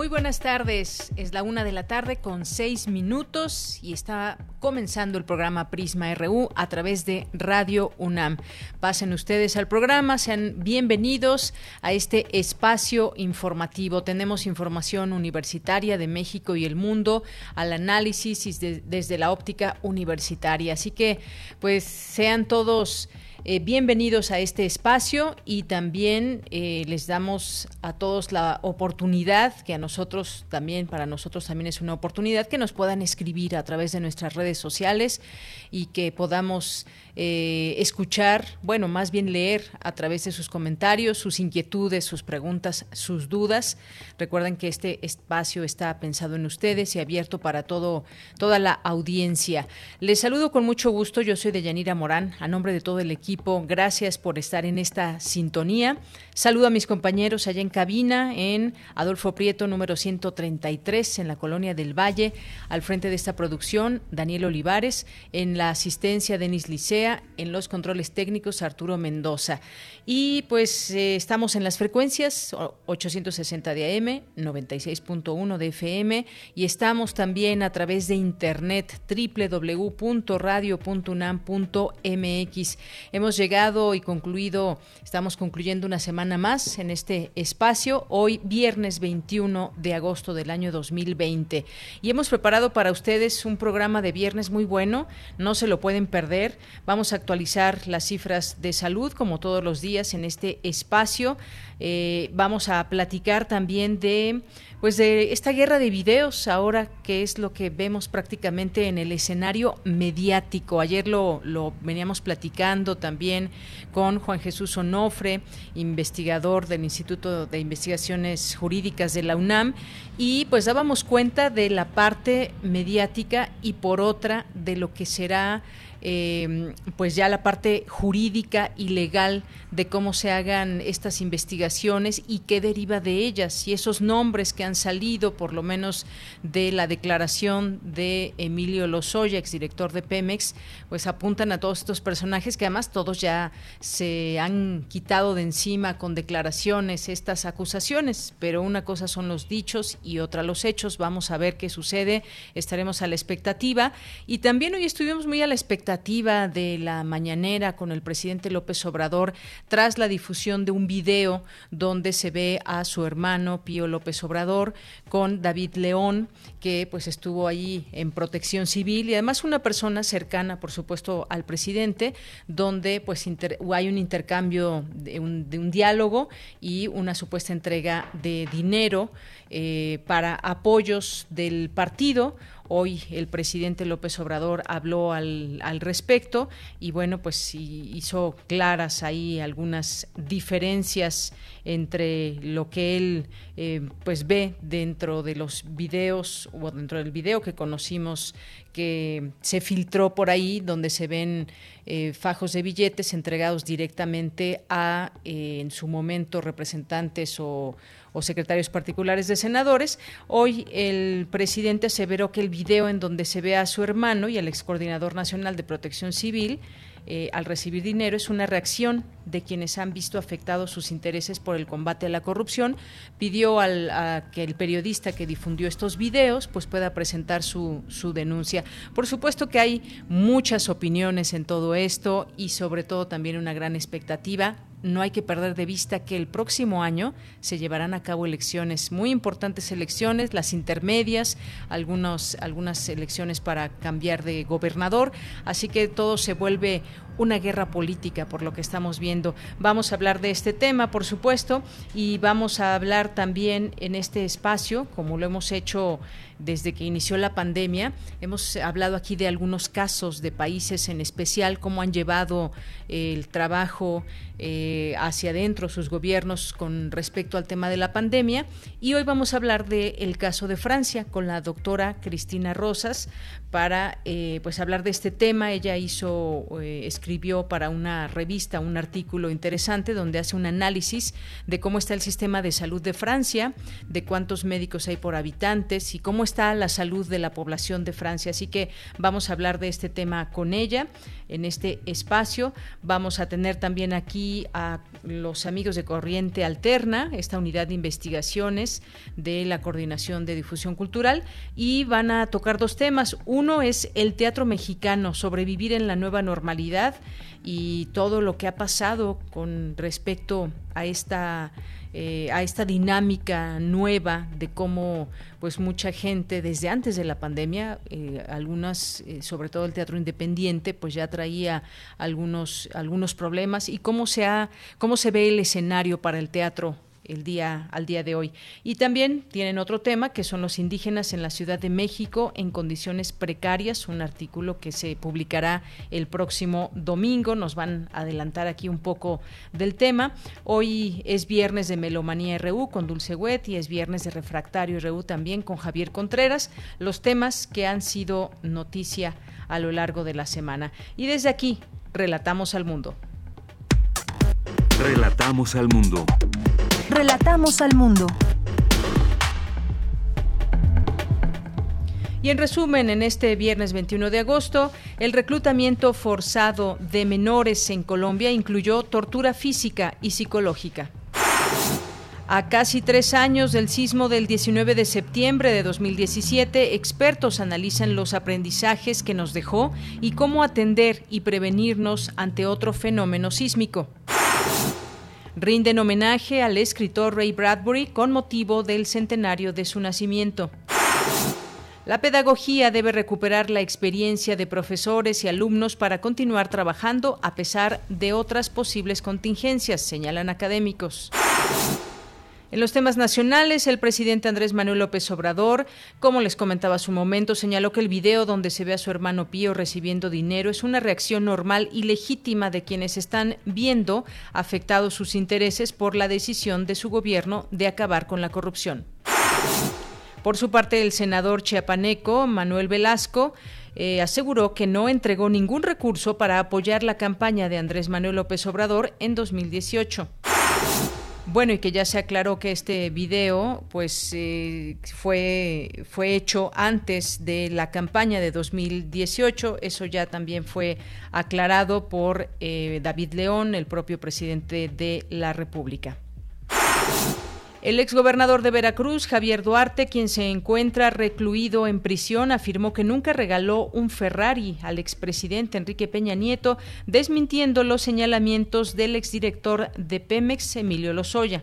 Muy buenas tardes, es la una de la tarde con seis minutos y está comenzando el programa Prisma RU a través de Radio UNAM. Pasen ustedes al programa, sean bienvenidos a este espacio informativo. Tenemos información universitaria de México y el mundo al análisis desde la óptica universitaria. Así que, pues, sean todos eh, bienvenidos a este espacio y también eh, les damos a todos la oportunidad, que a nosotros también, para nosotros también es una oportunidad, que nos puedan escribir a través de nuestras redes sociales y que podamos eh, escuchar, bueno, más bien leer a través de sus comentarios, sus inquietudes, sus preguntas, sus dudas. Recuerden que este espacio está pensado en ustedes y abierto para todo, toda la audiencia. Les saludo con mucho gusto, yo soy Deyanira Morán, a nombre de todo el equipo, gracias por estar en esta sintonía. Saludo a mis compañeros allá en cabina, en Adolfo Prieto, número 133, en la Colonia del Valle, al frente de esta producción, Daniel Olivares, en la asistencia, Denis En los controles técnicos Arturo Mendoza. Y pues eh, estamos en las frecuencias 860 de AM, 96.1 de FM y estamos también a través de internet www.radio.unam.mx. Hemos llegado y concluido, estamos concluyendo una semana más en este espacio, hoy viernes 21 de agosto del año 2020. Y hemos preparado para ustedes un programa de viernes muy bueno, no se lo pueden perder. Vamos a actualizar las cifras de salud como todos los días en este espacio. Eh, vamos a platicar también de pues de esta guerra de videos ahora que es lo que vemos prácticamente en el escenario mediático. Ayer lo, lo veníamos platicando también con Juan Jesús Onofre, investigador del Instituto de Investigaciones Jurídicas de la UNAM, y pues dábamos cuenta de la parte mediática y por otra de lo que será eh, pues ya la parte jurídica y legal de cómo se hagan estas investigaciones y qué deriva de ellas. Y esos nombres que han salido por lo menos de la declaración de Emilio Lozoya, exdirector de Pemex, pues apuntan a todos estos personajes que además todos ya se han quitado de encima con declaraciones estas acusaciones, pero una cosa son los dichos y otra los hechos. Vamos a ver qué sucede, estaremos a la expectativa. Y también hoy estuvimos muy a la expectativa de la mañanera con el presidente López Obrador tras la difusión de un video donde se ve a su hermano Pío López Obrador con David León, que pues estuvo ahí en protección civil y además una persona cercana, por supuesto, al presidente, donde pues hay un intercambio de un, de un, diálogo y una supuesta entrega de dinero eh, para apoyos del partido. Hoy el presidente López Obrador habló al, al respecto y bueno, pues hizo claras ahí algunas diferencias entre lo que él eh, pues ve dentro de los videos o dentro del video que conocimos que se filtró por ahí donde se ven eh, fajos de billetes entregados directamente a eh, en su momento representantes o o secretarios particulares de senadores. Hoy el presidente aseveró que el video en donde se ve a su hermano y al ex coordinador nacional de protección civil eh, al recibir dinero es una reacción de quienes han visto afectados sus intereses por el combate a la corrupción. Pidió al, a que el periodista que difundió estos videos pues pueda presentar su, su denuncia. Por supuesto que hay muchas opiniones en todo esto y sobre todo también una gran expectativa no hay que perder de vista que el próximo año se llevarán a cabo elecciones, muy importantes elecciones, las intermedias, algunos, algunas elecciones para cambiar de gobernador, así que todo se vuelve una guerra política por lo que estamos viendo. Vamos a hablar de este tema, por supuesto, y vamos a hablar también en este espacio, como lo hemos hecho desde que inició la pandemia. Hemos hablado aquí de algunos casos de países en especial, cómo han llevado el trabajo eh, hacia adentro sus gobiernos con respecto al tema de la pandemia. Y hoy vamos a hablar del caso de Francia con la doctora Cristina Rosas para eh, pues hablar de este tema. Ella hizo, eh, escribió para una revista un artículo interesante donde hace un análisis de cómo está el sistema de salud de Francia, de cuántos médicos hay por habitantes y cómo está la salud de la población de Francia. Así que vamos a hablar de este tema con ella en este espacio. Vamos a tener también aquí a los amigos de Corriente Alterna, esta unidad de investigaciones de la Coordinación de Difusión Cultural, y van a tocar dos temas. Uno es el teatro mexicano, sobrevivir en la nueva normalidad y todo lo que ha pasado con respecto a esta eh, a esta dinámica nueva de cómo pues mucha gente desde antes de la pandemia eh, algunas eh, sobre todo el teatro independiente pues ya traía algunos algunos problemas y cómo se ha cómo se ve el escenario para el teatro el día al día de hoy. Y también tienen otro tema que son los indígenas en la Ciudad de México en condiciones precarias, un artículo que se publicará el próximo domingo. Nos van a adelantar aquí un poco del tema. Hoy es viernes de Melomanía RU con Dulce Wet y es viernes de Refractario RU también con Javier Contreras, los temas que han sido noticia a lo largo de la semana. Y desde aquí, relatamos al mundo. Relatamos al mundo. Relatamos al mundo. Y en resumen, en este viernes 21 de agosto, el reclutamiento forzado de menores en Colombia incluyó tortura física y psicológica. A casi tres años del sismo del 19 de septiembre de 2017, expertos analizan los aprendizajes que nos dejó y cómo atender y prevenirnos ante otro fenómeno sísmico rinden homenaje al escritor Ray Bradbury con motivo del centenario de su nacimiento. La pedagogía debe recuperar la experiencia de profesores y alumnos para continuar trabajando a pesar de otras posibles contingencias, señalan académicos. En los temas nacionales, el presidente Andrés Manuel López Obrador, como les comentaba hace un momento, señaló que el video donde se ve a su hermano Pío recibiendo dinero es una reacción normal y legítima de quienes están viendo afectados sus intereses por la decisión de su gobierno de acabar con la corrupción. Por su parte, el senador chiapaneco Manuel Velasco eh, aseguró que no entregó ningún recurso para apoyar la campaña de Andrés Manuel López Obrador en 2018. Bueno, y que ya se aclaró que este video pues eh, fue, fue hecho antes de la campaña de 2018. Eso ya también fue aclarado por eh, David León, el propio presidente de la República. El exgobernador de Veracruz, Javier Duarte, quien se encuentra recluido en prisión, afirmó que nunca regaló un Ferrari al expresidente Enrique Peña Nieto, desmintiendo los señalamientos del exdirector de Pemex, Emilio Lozoya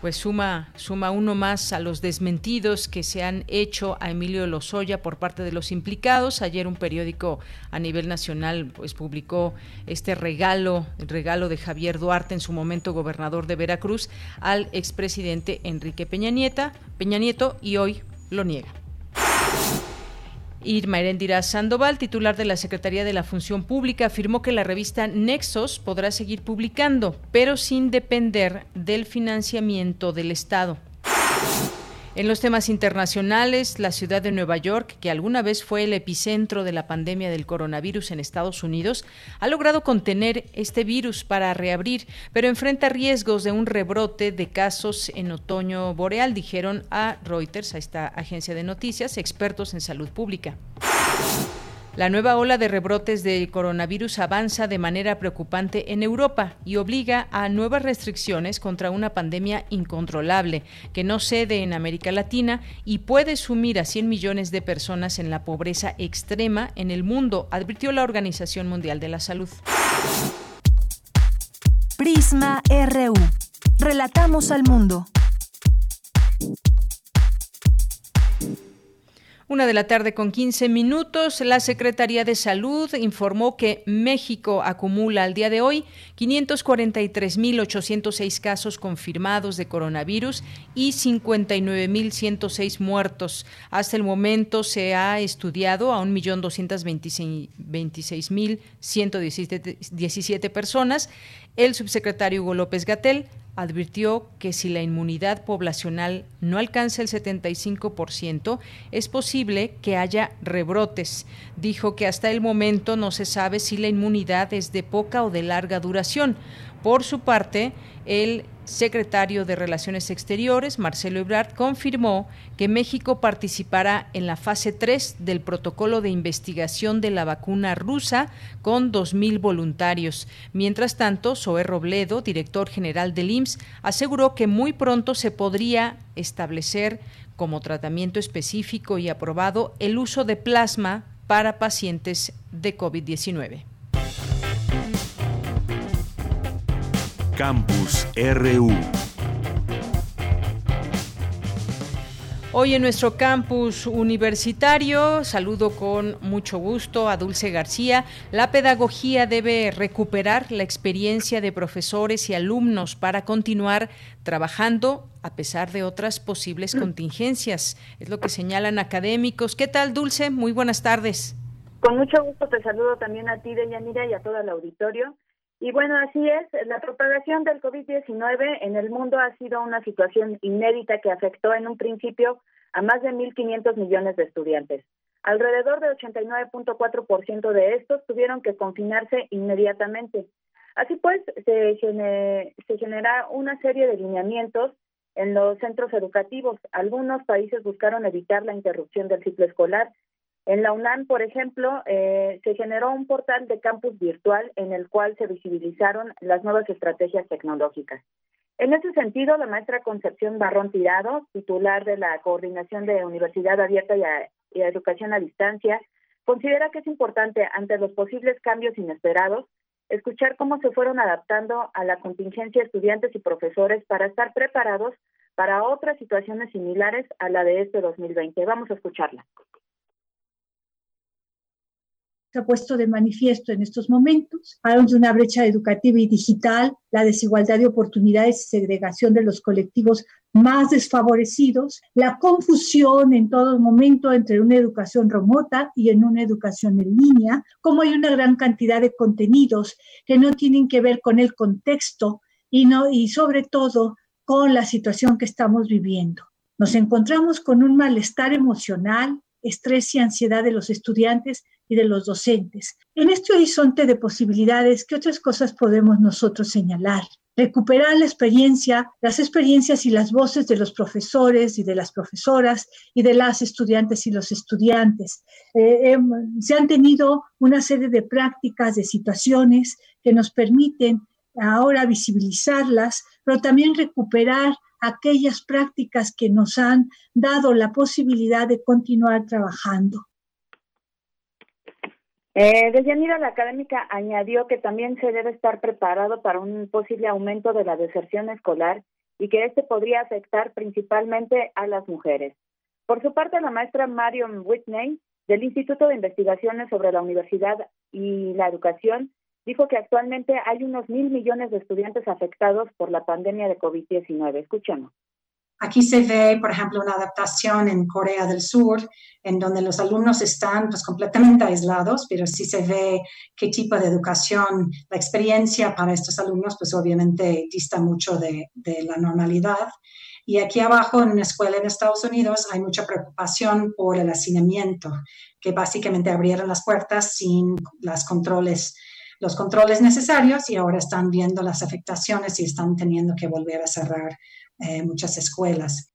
pues suma, suma uno más a los desmentidos que se han hecho a Emilio Lozoya por parte de los implicados. Ayer un periódico a nivel nacional pues publicó este regalo, el regalo de Javier Duarte, en su momento gobernador de Veracruz, al expresidente Enrique Peña, Nieta, Peña Nieto y hoy lo niega. Irma Erendira Sandoval, titular de la Secretaría de la Función Pública, afirmó que la revista Nexos podrá seguir publicando, pero sin depender del financiamiento del Estado. En los temas internacionales, la ciudad de Nueva York, que alguna vez fue el epicentro de la pandemia del coronavirus en Estados Unidos, ha logrado contener este virus para reabrir, pero enfrenta riesgos de un rebrote de casos en otoño boreal, dijeron a Reuters, a esta agencia de noticias, expertos en salud pública. La nueva ola de rebrotes del coronavirus avanza de manera preocupante en Europa y obliga a nuevas restricciones contra una pandemia incontrolable que no cede en América Latina y puede sumir a 100 millones de personas en la pobreza extrema en el mundo, advirtió la Organización Mundial de la Salud. Prisma RU. Relatamos al mundo. Una de la tarde con 15 minutos, la Secretaría de Salud informó que México acumula al día de hoy 543.806 casos confirmados de coronavirus y 59.106 muertos. Hasta el momento se ha estudiado a 1.226.117 personas. El subsecretario Hugo López Gatel advirtió que si la inmunidad poblacional no alcanza el 75%, es posible que haya rebrotes. Dijo que hasta el momento no se sabe si la inmunidad es de poca o de larga duración. Por su parte, el secretario de Relaciones Exteriores, Marcelo Ebrard, confirmó que México participará en la fase 3 del protocolo de investigación de la vacuna rusa con 2.000 voluntarios. Mientras tanto, Zoé Robledo, director general del IMSS, aseguró que muy pronto se podría establecer como tratamiento específico y aprobado el uso de plasma para pacientes de COVID-19. Campus RU. Hoy en nuestro campus universitario saludo con mucho gusto a Dulce García. La pedagogía debe recuperar la experiencia de profesores y alumnos para continuar trabajando a pesar de otras posibles contingencias. Es lo que señalan académicos. ¿Qué tal, Dulce? Muy buenas tardes. Con mucho gusto te saludo también a ti, Deyanira, y a todo el auditorio. Y bueno, así es, la propagación del COVID-19 en el mundo ha sido una situación inédita que afectó en un principio a más de 1.500 millones de estudiantes. Alrededor de 89.4% de estos tuvieron que confinarse inmediatamente. Así pues, se, se genera una serie de lineamientos en los centros educativos. Algunos países buscaron evitar la interrupción del ciclo escolar en la UNAM, por ejemplo, eh, se generó un portal de campus virtual en el cual se visibilizaron las nuevas estrategias tecnológicas. En ese sentido, la maestra Concepción Barrón Tirado, titular de la Coordinación de Universidad Abierta y, y Educación a Distancia, considera que es importante, ante los posibles cambios inesperados, escuchar cómo se fueron adaptando a la contingencia estudiantes y profesores para estar preparados para otras situaciones similares a la de este 2020. Vamos a escucharla se ha puesto de manifiesto en estos momentos. Hablamos de una brecha educativa y digital, la desigualdad de oportunidades y segregación de los colectivos más desfavorecidos, la confusión en todo momento entre una educación remota y en una educación en línea, como hay una gran cantidad de contenidos que no tienen que ver con el contexto y, no, y sobre todo con la situación que estamos viviendo. Nos encontramos con un malestar emocional, estrés y ansiedad de los estudiantes y de los docentes. En este horizonte de posibilidades, ¿qué otras cosas podemos nosotros señalar? Recuperar la experiencia, las experiencias y las voces de los profesores y de las profesoras y de las estudiantes y los estudiantes. Eh, em, se han tenido una serie de prácticas, de situaciones que nos permiten ahora visibilizarlas, pero también recuperar aquellas prácticas que nos han dado la posibilidad de continuar trabajando. Eh, Deyanira, la académica añadió que también se debe estar preparado para un posible aumento de la deserción escolar y que este podría afectar principalmente a las mujeres. Por su parte, la maestra Marion Whitney del Instituto de Investigaciones sobre la Universidad y la Educación dijo que actualmente hay unos mil millones de estudiantes afectados por la pandemia de COVID-19. Escuchemos. Aquí se ve, por ejemplo, una adaptación en Corea del Sur, en donde los alumnos están pues, completamente aislados, pero sí se ve qué tipo de educación, la experiencia para estos alumnos, pues obviamente dista mucho de, de la normalidad. Y aquí abajo, en una escuela en Estados Unidos, hay mucha preocupación por el hacinamiento, que básicamente abrieron las puertas sin los controles los controles necesarios y ahora están viendo las afectaciones y están teniendo que volver a cerrar eh, muchas escuelas.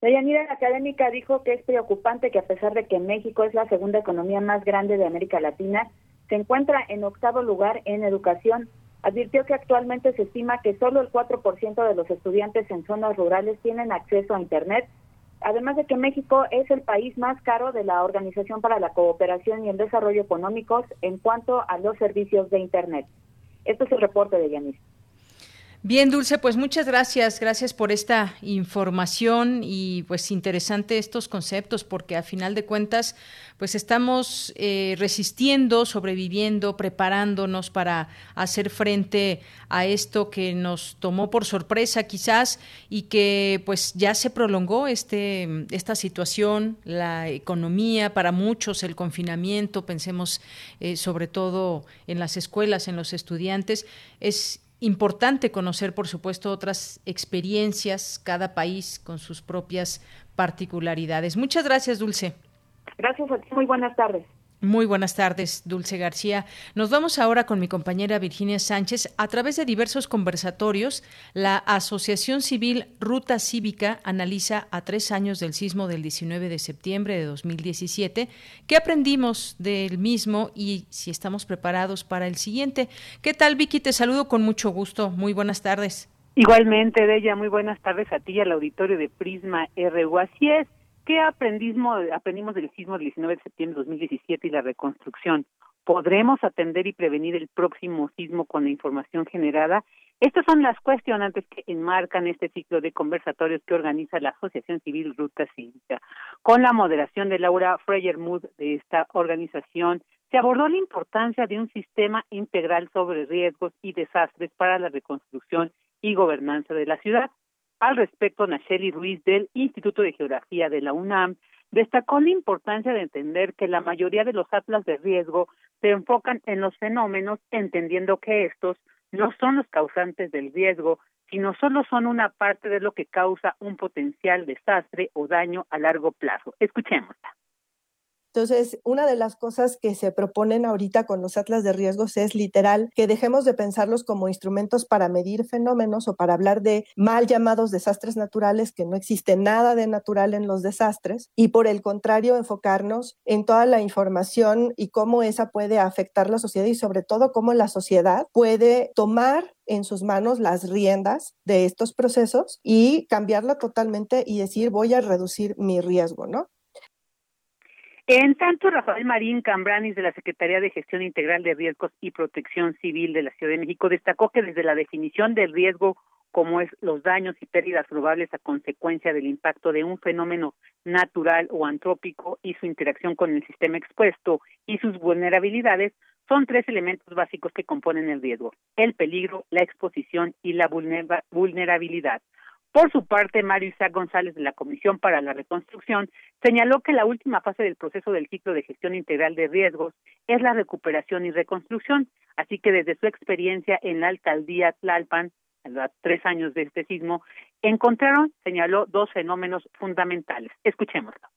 Deyanira, la académica dijo que es preocupante que a pesar de que México es la segunda economía más grande de América Latina, se encuentra en octavo lugar en educación. Advirtió que actualmente se estima que solo el 4% de los estudiantes en zonas rurales tienen acceso a Internet además de que México es el país más caro de la Organización para la Cooperación y el Desarrollo Económicos en cuanto a los servicios de Internet. Este es el reporte de Yanis. Bien, Dulce, pues muchas gracias, gracias por esta información y pues interesante estos conceptos porque a final de cuentas pues estamos eh, resistiendo, sobreviviendo, preparándonos para hacer frente a esto que nos tomó por sorpresa quizás y que pues ya se prolongó este esta situación, la economía para muchos, el confinamiento, pensemos eh, sobre todo en las escuelas, en los estudiantes, es importante conocer, por supuesto, otras experiencias, cada país con sus propias particularidades. Muchas gracias, Dulce. Gracias a ti, muy buenas tardes. Muy buenas tardes, Dulce García. Nos vamos ahora con mi compañera Virginia Sánchez. A través de diversos conversatorios, la Asociación Civil Ruta Cívica analiza a tres años del sismo del 19 de septiembre de 2017 qué aprendimos del mismo y si estamos preparados para el siguiente. ¿Qué tal, Vicky? Te saludo con mucho gusto. Muy buenas tardes. Igualmente, Deya, muy buenas tardes a ti y al auditorio de Prisma RU. Así ¿Qué aprendimos, del sismo del 19 de septiembre de 2017 y la reconstrucción? ¿Podremos atender y prevenir el próximo sismo con la información generada? Estas son las cuestionantes que enmarcan este ciclo de conversatorios que organiza la Asociación Civil Ruta Cívica. Con la moderación de Laura Freyermuth de esta organización, se abordó la importancia de un sistema integral sobre riesgos y desastres para la reconstrucción y gobernanza de la ciudad. Al respecto, Nacheli Ruiz del Instituto de Geografía de la UNAM destacó la importancia de entender que la mayoría de los atlas de riesgo se enfocan en los fenómenos, entendiendo que estos no son los causantes del riesgo, sino solo son una parte de lo que causa un potencial desastre o daño a largo plazo. Escuchémosla. Entonces, una de las cosas que se proponen ahorita con los atlas de riesgos es literal que dejemos de pensarlos como instrumentos para medir fenómenos o para hablar de mal llamados desastres naturales, que no existe nada de natural en los desastres, y por el contrario, enfocarnos en toda la información y cómo esa puede afectar la sociedad y sobre todo cómo la sociedad puede tomar en sus manos las riendas de estos procesos y cambiarla totalmente y decir voy a reducir mi riesgo, ¿no? En tanto, Rafael Marín Cambranis de la Secretaría de Gestión Integral de Riesgos y Protección Civil de la Ciudad de México destacó que desde la definición del riesgo como es los daños y pérdidas probables a consecuencia del impacto de un fenómeno natural o antrópico y su interacción con el sistema expuesto y sus vulnerabilidades, son tres elementos básicos que componen el riesgo, el peligro, la exposición y la vulnerabilidad. Por su parte, Mario Isaac González de la Comisión para la Reconstrucción señaló que la última fase del proceso del ciclo de gestión integral de riesgos es la recuperación y reconstrucción, así que desde su experiencia en la alcaldía Tlalpan, a tres años de este sismo, encontraron, señaló, dos fenómenos fundamentales. Escuchémoslo.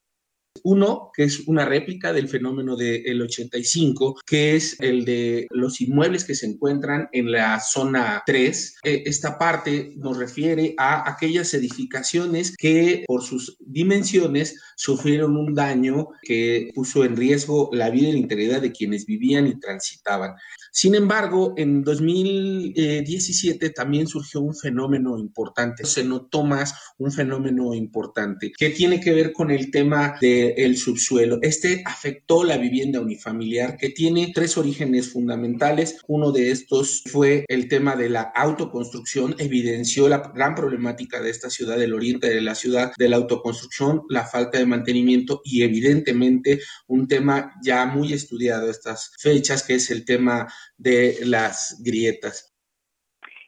Uno, que es una réplica del fenómeno del 85, que es el de los inmuebles que se encuentran en la zona 3. Eh, esta parte nos refiere a aquellas edificaciones que por sus dimensiones sufrieron un daño que puso en riesgo la vida y la integridad de quienes vivían y transitaban. Sin embargo, en 2017 también surgió un fenómeno importante, se notó más un fenómeno importante que tiene que ver con el tema del subsuelo. Este afectó la vivienda unifamiliar que tiene tres orígenes fundamentales. Uno de estos fue el tema de la autoconstrucción, evidenció la gran problemática de esta ciudad, del oriente de la ciudad, de la autoconstrucción, la falta de mantenimiento y evidentemente un tema ya muy estudiado estas fechas, que es el tema de las grietas.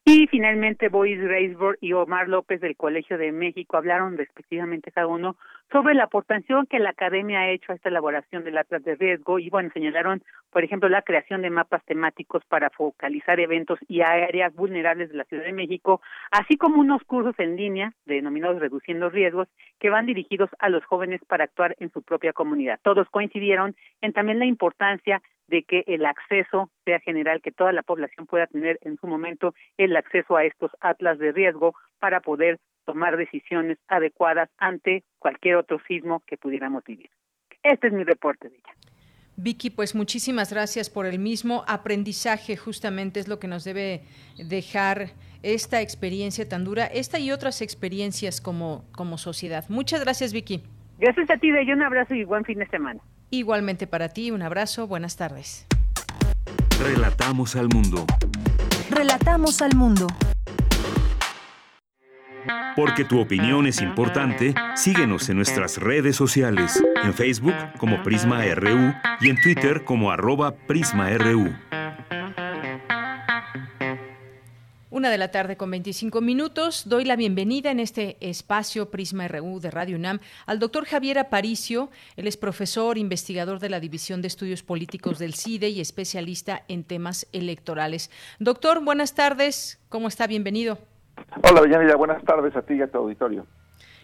Y finalmente Boyce Reisberg y Omar López del Colegio de México hablaron respectivamente cada uno sobre la aportación que la academia ha hecho a esta elaboración del atlas de riesgo y bueno, señalaron, por ejemplo, la creación de mapas temáticos para focalizar eventos y áreas vulnerables de la Ciudad de México, así como unos cursos en línea denominados Reduciendo Riesgos que van dirigidos a los jóvenes para actuar en su propia comunidad. Todos coincidieron en también la importancia de que el acceso sea general, que toda la población pueda tener en su momento el acceso a estos atlas de riesgo para poder tomar decisiones adecuadas ante cualquier otro sismo que pudiéramos vivir. Este es mi reporte de ella. Vicky, pues muchísimas gracias por el mismo aprendizaje, justamente es lo que nos debe dejar esta experiencia tan dura, esta y otras experiencias como, como sociedad. Muchas gracias, Vicky. Gracias a ti, de un abrazo y buen fin de semana. Igualmente para ti, un abrazo, buenas tardes. Relatamos al mundo. Relatamos al mundo. Porque tu opinión es importante, síguenos en nuestras redes sociales, en Facebook como Prisma RU y en Twitter como arroba PrismaRU. Una de la tarde con 25 minutos. Doy la bienvenida en este espacio Prisma RU de Radio UNAM al doctor Javier Aparicio. Él es profesor, investigador de la División de Estudios Políticos del CIDE y especialista en temas electorales. Doctor, buenas tardes. ¿Cómo está? Bienvenido. Hola, Villanilla. Buenas tardes a ti y a tu auditorio.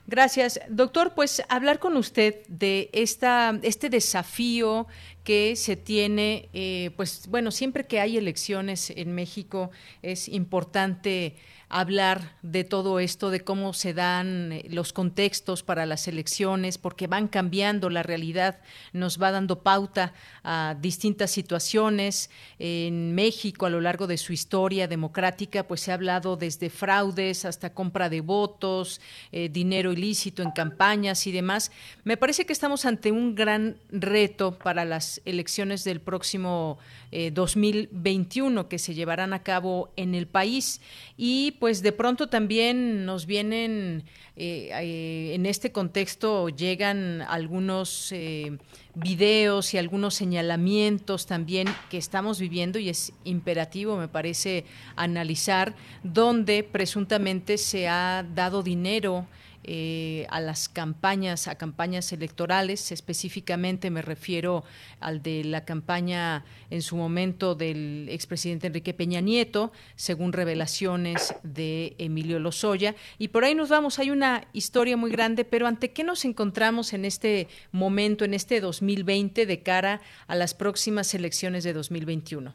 Gracias. Doctor, pues hablar con usted de esta, este desafío que se tiene, eh, pues bueno, siempre que hay elecciones en México es importante hablar de todo esto, de cómo se dan eh, los contextos para las elecciones, porque van cambiando, la realidad nos va dando pauta a distintas situaciones. En México, a lo largo de su historia democrática, pues se ha hablado desde fraudes hasta compra de votos, eh, dinero ilícito en campañas y demás. Me parece que estamos ante un gran reto para las elecciones del próximo 2021 eh, que se llevarán a cabo en el país y pues de pronto también nos vienen, eh, eh, en este contexto llegan algunos eh, videos y algunos señalamientos también que estamos viviendo y es imperativo, me parece, analizar, donde presuntamente se ha dado dinero eh, a las campañas, a campañas electorales. Específicamente me refiero al de la campaña en su momento del expresidente Enrique Peña Nieto, según revelaciones de Emilio Lozoya. Y por ahí nos vamos, hay una historia muy grande, pero ¿ante qué nos encontramos en este momento, en este 2020, de cara a las próximas elecciones de 2021?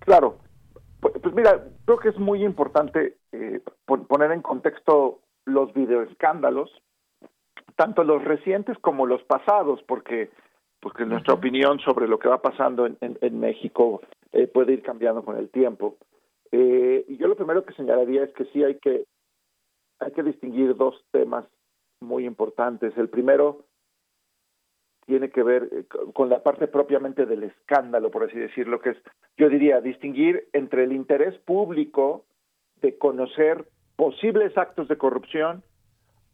Claro, pues, pues mira, creo que es muy importante eh, poner en contexto los videoescándalos, tanto los recientes como los pasados, porque porque nuestra opinión sobre lo que va pasando en, en, México eh, puede ir cambiando con el tiempo. Eh, y yo lo primero que señalaría es que sí hay que hay que distinguir dos temas muy importantes. El primero tiene que ver eh, con la parte propiamente del escándalo, por así decirlo, que es, yo diría, distinguir entre el interés público de conocer posibles actos de corrupción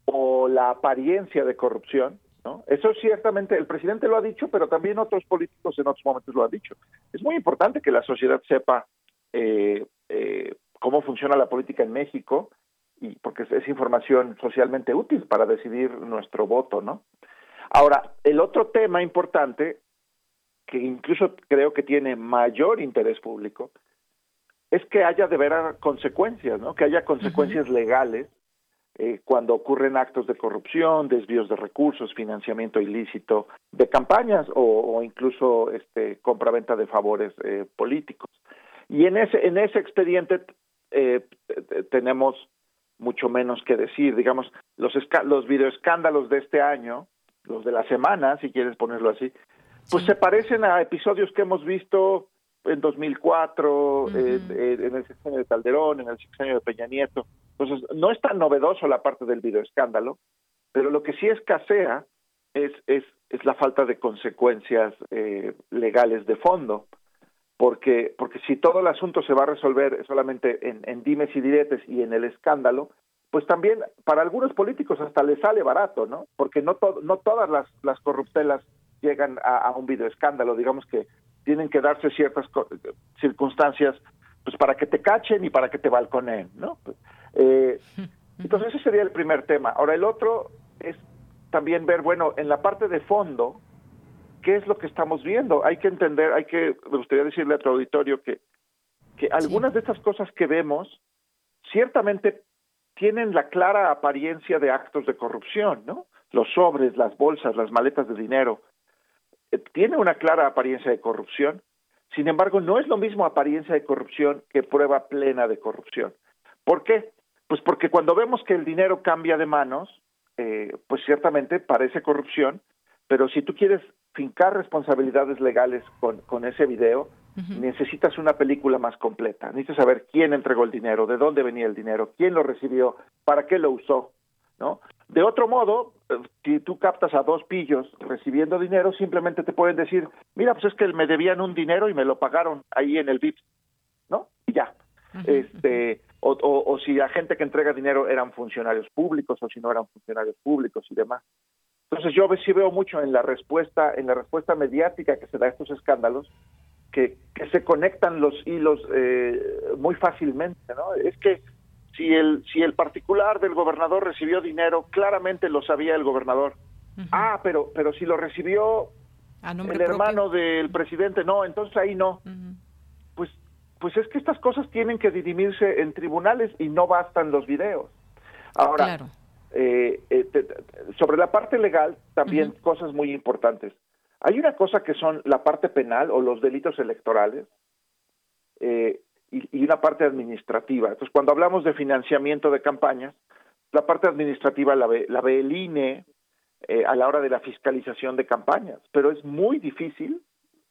o la apariencia de corrupción, ¿no? Eso ciertamente el presidente lo ha dicho, pero también otros políticos en otros momentos lo han dicho. Es muy importante que la sociedad sepa eh, eh, cómo funciona la política en México y porque es, información socialmente útil para decidir nuestro voto, ¿no? Ahora, el otro tema importante que incluso creo que tiene mayor interés público es que haya de ver consecuencias, ¿no? Que haya consecuencias legales eh, cuando ocurren actos de corrupción, desvíos de recursos, financiamiento ilícito de campañas o, incluso este compraventa de favores eh, políticos. Y en ese en ese expediente eh, tenemos mucho menos que decir, digamos, los los videoescándalos de este año, los de la semana, si quieres ponerlo así, pues se parecen a episodios que hemos visto en 2004, en el sexenio de Calderón, en el sexenio de Peña Nieto. Entonces, no es tan novedoso la parte del videoescándalo, pero lo que sí escasea es, es, es la falta de consecuencias eh, legales de fondo. Porque, porque si todo el asunto se va a resolver solamente en, en dimes y diretes y en el escándalo, pues también para algunos políticos hasta les sale barato, ¿no? Porque no, no todas las, las corruptelas llegan a, a un videoescándalo. Digamos que tienen que darse ciertas circunstancias pues para que te cachen y para que te balconeen, ¿no? Eh, entonces ese sería el primer tema. Ahora el otro es también ver, bueno, en la parte de fondo, ¿qué es lo que estamos viendo? Hay que entender, hay que, me gustaría decirle a tu auditorio que, que algunas de estas cosas que vemos ciertamente tienen la clara apariencia de actos de corrupción, ¿no? Los sobres, las bolsas, las maletas de dinero, tiene una clara apariencia de corrupción, sin embargo, no es lo mismo apariencia de corrupción que prueba plena de corrupción. ¿Por qué? Pues porque cuando vemos que el dinero cambia de manos, eh, pues ciertamente parece corrupción, pero si tú quieres fincar responsabilidades legales con, con ese video, necesitas una película más completa. Necesitas saber quién entregó el dinero, de dónde venía el dinero, quién lo recibió, para qué lo usó, ¿no? De otro modo, eh, si tú captas a dos pillos recibiendo dinero, simplemente te pueden decir, mira, pues es que me debían un dinero y me lo pagaron ahí en el VIP, ¿no? Y ya. Este, o, o, si la gente que entrega dinero eran funcionarios públicos o si no eran funcionarios públicos y demás. Entonces yo sí veo mucho en la respuesta, en la respuesta mediática que se da a estos escándalos, que, que se conectan los hilos eh, muy fácilmente, ¿no? Es que si el, si el particular del gobernador recibió dinero, claramente lo sabía el gobernador. Ah, pero, pero si lo recibió el hermano del presidente, no, entonces ahí no. Pues, pues es que estas cosas tienen que dirimirse en tribunales y no bastan los videos. Ahora, eh, eh, sobre la parte legal, también cosas muy importantes. Hay una cosa que son la parte penal o los delitos electorales eh, y, una parte administrativa. Entonces, cuando hablamos de financiamiento de campañas, la parte administrativa la ve, la ve el INE a la hora de la fiscalización de campañas, pero es muy difícil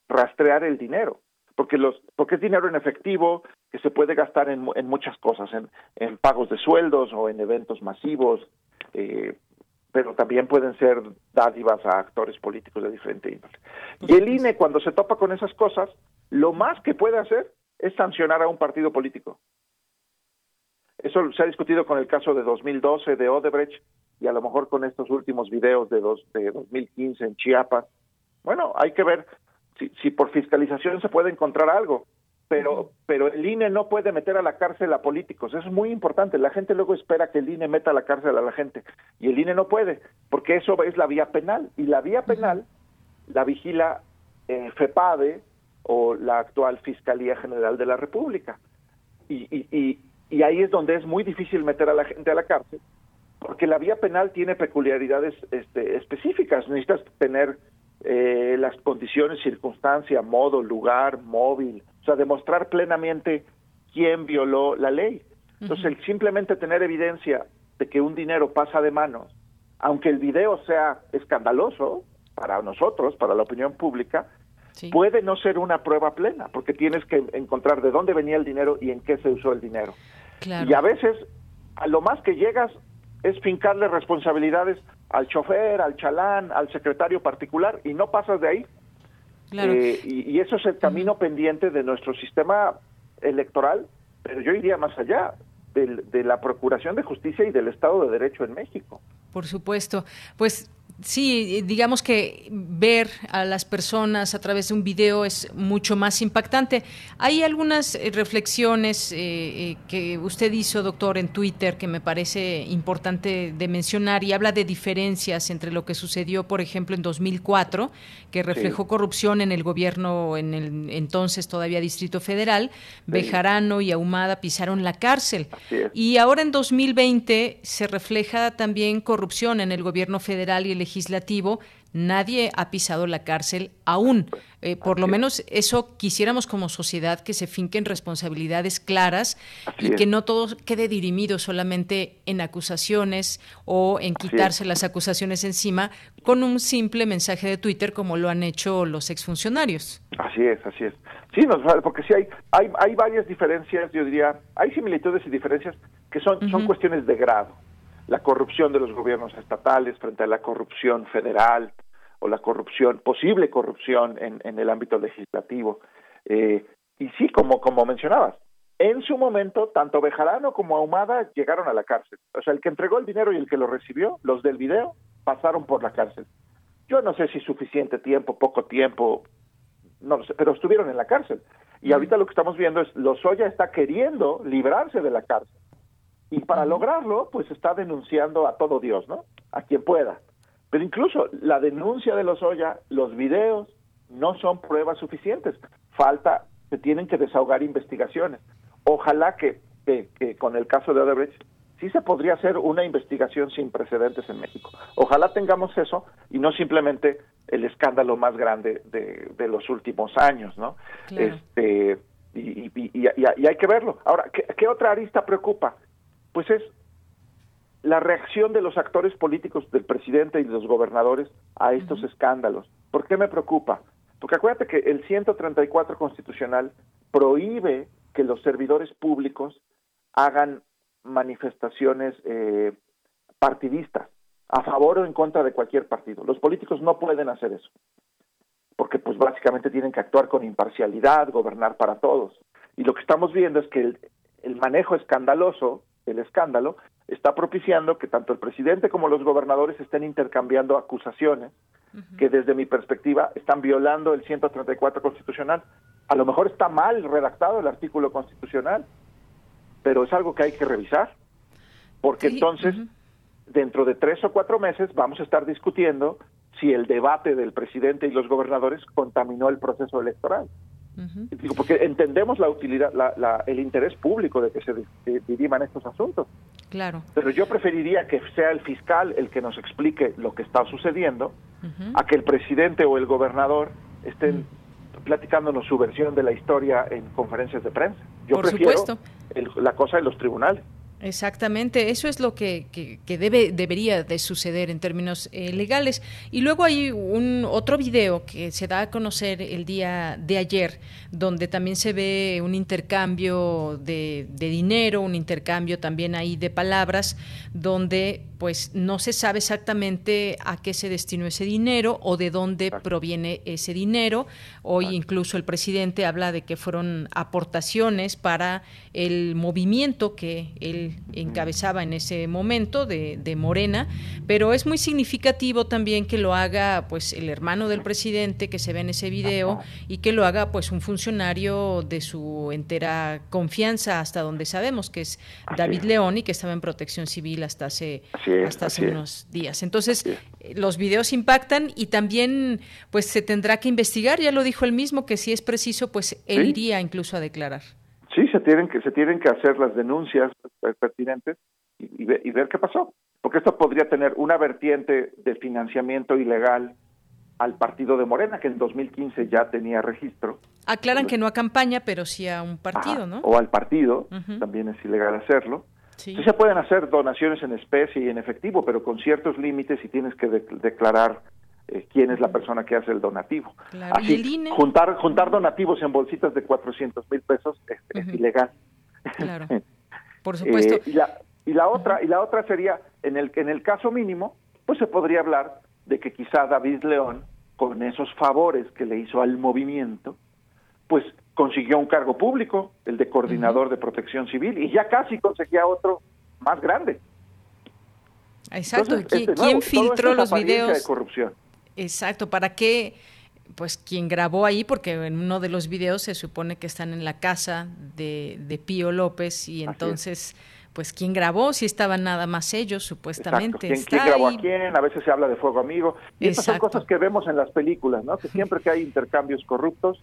rastrear el dinero porque los porque es dinero en efectivo que se puede gastar en, en muchas cosas en, en, pagos de sueldos o en eventos masivos eh, pero también pueden ser dádivas a actores políticos de diferente índole. Y el INE, cuando se topa con esas cosas, lo más que puede hacer es sancionar a un partido político. Eso se ha discutido con el caso de 2012 de Odebrecht y a lo mejor con estos últimos videos de, dos, de 2015 en Chiapas. Bueno, hay que ver si, si por fiscalización se puede encontrar algo pero pero el INE no puede meter a la cárcel a políticos, eso es muy importante. La gente luego espera que el INE meta a la cárcel a la gente y el INE no puede, porque eso es la vía penal y la vía penal la vigila eh, FEPADE o la actual Fiscalía General de la República. Y, y, y, y ahí es donde es muy difícil meter a la gente a la cárcel, porque la vía penal tiene peculiaridades este, específicas. Necesitas tener eh, las condiciones, circunstancia, modo, lugar, móvil, o sea, demostrar plenamente quién violó la ley. Entonces, el simplemente tener evidencia de que un dinero pasa de manos, aunque el video sea escandaloso para nosotros, para la opinión pública, puede no ser una prueba plena, porque tienes que encontrar de dónde venía el dinero y en qué se usó el dinero. Y a veces, a lo más que llegas es fincarle responsabilidades al chofer, al chalán, al secretario particular, y no pasas de ahí. Eh, y, eso es el camino pendiente de nuestro sistema electoral, pero yo iría más allá de la Procuración de Justicia y del Estado de Derecho en México. Por supuesto. Pues Sí, digamos que ver a las personas a través de un video es mucho más impactante. Hay algunas eh, reflexiones eh, eh, que usted hizo, doctor, en Twitter que me parece importante de mencionar y habla de diferencias entre lo que sucedió, por ejemplo, en 2004, que reflejó corrupción en el gobierno en el entonces todavía Distrito Federal, Bejarano y Ahumada pisaron la cárcel. Y ahora en 2020 se refleja también corrupción en el gobierno federal y el legislativo, nadie ha pisado la cárcel aún. Eh, por lo menos eso quisiéramos como sociedad que se finquen responsabilidades claras y que no todo quede dirimido solamente en acusaciones o en quitarse las acusaciones encima con un simple mensaje de Twitter como lo han hecho los exfuncionarios. Así es, así es. Sí, nos, porque sí hay, hay, hay varias diferencias, yo diría, hay similitudes y diferencias que son, son cuestiones de grado la corrupción de los gobiernos estatales frente a la corrupción federal o la corrupción, posible corrupción en, en el ámbito legislativo. Eh, y sí, como, como mencionabas, en su momento, tanto Bejarano como Ahumada llegaron a la cárcel. O sea, el que entregó el dinero y el que lo recibió, los del video, pasaron por la cárcel. Yo no sé si suficiente tiempo, poco tiempo, no lo sé, pero estuvieron en la cárcel. Y ahorita lo que estamos viendo es, Lozoya está queriendo librarse de la cárcel. Y para lograrlo, pues está denunciando a todo Dios, ¿no? A quien pueda. Pero incluso la denuncia de los Oya, los videos, no son pruebas suficientes. Falta, se tienen que desahogar investigaciones. Ojalá que, que, con el caso de Odebrecht sí se podría hacer una investigación sin precedentes en México. Ojalá tengamos eso y no simplemente el escándalo más grande de, de los últimos años, ¿no? Este, y, y, y, y, hay que verlo. Ahora, ¿qué, ¿qué otra arista preocupa? Pues es la reacción de los actores políticos del presidente y de los gobernadores a estos escándalos. ¿Por qué me preocupa? Porque acuérdate que el 134 constitucional prohíbe que los servidores públicos hagan manifestaciones eh, partidistas a favor o en contra de cualquier partido. Los políticos no pueden hacer eso, porque pues básicamente tienen que actuar con imparcialidad, gobernar para todos. Y lo que estamos viendo es que el, el manejo escandaloso, el escándalo, está propiciando que tanto el presidente como los gobernadores estén intercambiando acusaciones que desde mi perspectiva están violando el 134 constitucional. A lo mejor está mal redactado el artículo constitucional, pero es algo que hay que revisar, porque entonces, dentro de tres o cuatro meses, vamos a estar discutiendo si el debate del presidente y los gobernadores contaminó el proceso electoral. Digo, porque entendemos la utilidad, la, el interés público de que se diriman estos asuntos. Claro. Pero yo preferiría que sea el fiscal el que nos explique lo que está sucediendo, a que el presidente o el gobernador estén platicándonos su versión de la historia en conferencias de prensa. Yo Por prefiero supuesto. la cosa de los tribunales. Exactamente, eso es lo que, que, debe, debería de suceder en términos eh, legales. Y luego hay un otro video que se da a conocer el día de ayer, donde también se ve un intercambio de, de dinero, un intercambio también ahí de palabras, donde pues no se sabe exactamente a qué se destinó ese dinero o de dónde proviene ese dinero. Hoy incluso el presidente habla de que fueron aportaciones para el movimiento que él encabezaba en ese momento de, Morena, pero es muy significativo también que lo haga pues el hermano del presidente que se ve en ese video y que lo haga pues un funcionario de su entera confianza hasta donde sabemos que es David León y que estaba en protección civil hasta hace hasta hace unos días. Entonces, eh, los videos impactan y también pues se tendrá que investigar, ya lo dijo él mismo, que si es preciso, pues él iría incluso a declarar. Sí, se tienen que, se tienen que hacer las denuncias pertinentes y, y ver qué pasó, porque esto podría tener una vertiente de financiamiento ilegal al partido de Morena, que en 2015 ya tenía registro. Aclaran que no a campaña, pero sí a un partido, ¿no? O al partido, también es ilegal hacerlo. Sí. se pueden hacer donaciones en especie y en efectivo, pero con ciertos límites y tienes que declarar eh, quién es la persona que hace el donativo. Así, juntar, juntar donativos en bolsitas de 400 mil pesos es, ilegal. Claro, por supuesto. Eh, y, la, y la otra y la otra sería en el en el caso mínimo, pues se podría hablar de que quizá David León con esos favores que le hizo al movimiento, pues consiguió un cargo público, el de coordinador de protección civil, y ya casi conseguía otro más grande. Exacto, ¿quién, filtró los videos? De corrupción. Exacto, ¿para qué? Pues quien grabó ahí, porque en uno de los videos se supone que están en la casa de, de Pío López y entonces, pues quién grabó, si estaban nada más ellos, supuestamente. ¿Quién, grabó a quién? A veces se habla de fuego amigo. Y estas son cosas que vemos en las películas, ¿no? Que siempre que hay intercambios corruptos,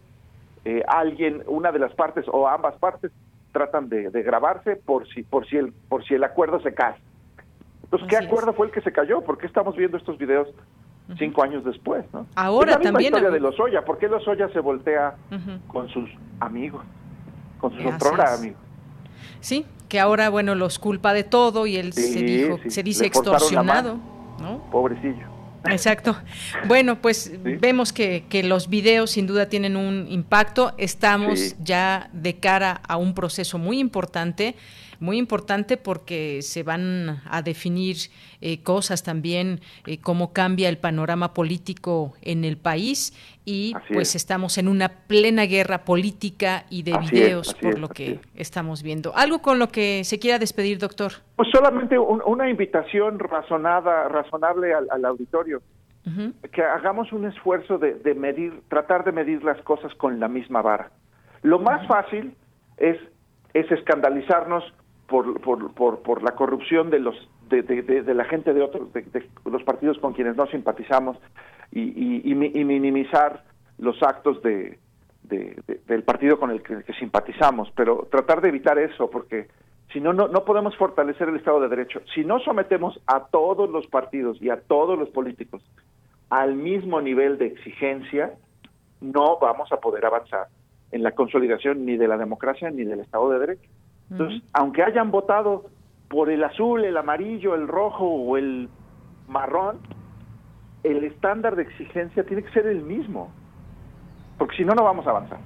eh, alguien, una de las partes o ambas partes tratan de, grabarse por si, por si el, por si el acuerdo se cae. Entonces, ¿qué acuerdo fue el que se cayó? ¿Por qué estamos viendo estos videos cinco años después? ¿no? Ahora es la también. historia de Lozoya. ¿Por qué Lozoya se voltea con sus amigos? Con sus otros amigos. Sí, que ahora, bueno, los culpa de todo y él se, dijo, se dice extorsionado. ¿no? Pobrecillo. Exacto. Bueno, pues vemos que, que, los videos sin duda tienen un impacto. Estamos ya de cara a un proceso muy importante muy importante porque se van a definir eh, cosas también, eh, cómo cambia el panorama político en el país y pues estamos en una plena guerra política y de videos por lo que estamos viendo. ¿Algo con lo que se quiera despedir, doctor? Pues solamente una invitación razonada, razonable al, auditorio. Que hagamos un esfuerzo de, medir, tratar de medir las cosas con la misma vara. Lo más fácil es, es escandalizarnos por, por, por, por la corrupción de los de, la gente de otros de, los partidos con quienes no simpatizamos y, minimizar los actos de, del partido con el que, simpatizamos. Pero tratar de evitar eso porque si no, no no podemos fortalecer el Estado de Derecho. Si no sometemos a todos los partidos y a todos los políticos al mismo nivel de exigencia no vamos a poder avanzar en la consolidación ni de la democracia ni del Estado de Derecho entonces, aunque hayan votado por el azul, el amarillo, el rojo o el marrón, el estándar de exigencia tiene que ser el mismo, porque si no, no vamos a avanzar.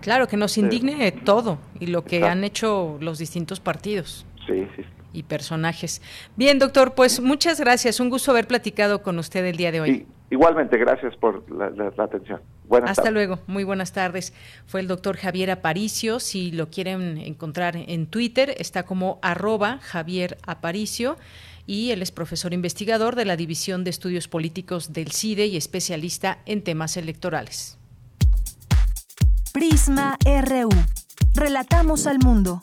Claro, que nos indigne todo y lo que han hecho los distintos partidos. Sí, sí. Y personajes. Bien, doctor, pues muchas gracias. Un gusto haber platicado con usted el día de hoy. Igualmente, gracias por la atención. Hasta luego, muy buenas tardes. Fue el doctor Javier Aparicio, si lo quieren encontrar en Twitter, está como arroba Javier Aparicio y él es profesor investigador de la División de Estudios Políticos del CIDE y especialista en temas electorales. Prisma RU. Relatamos al mundo.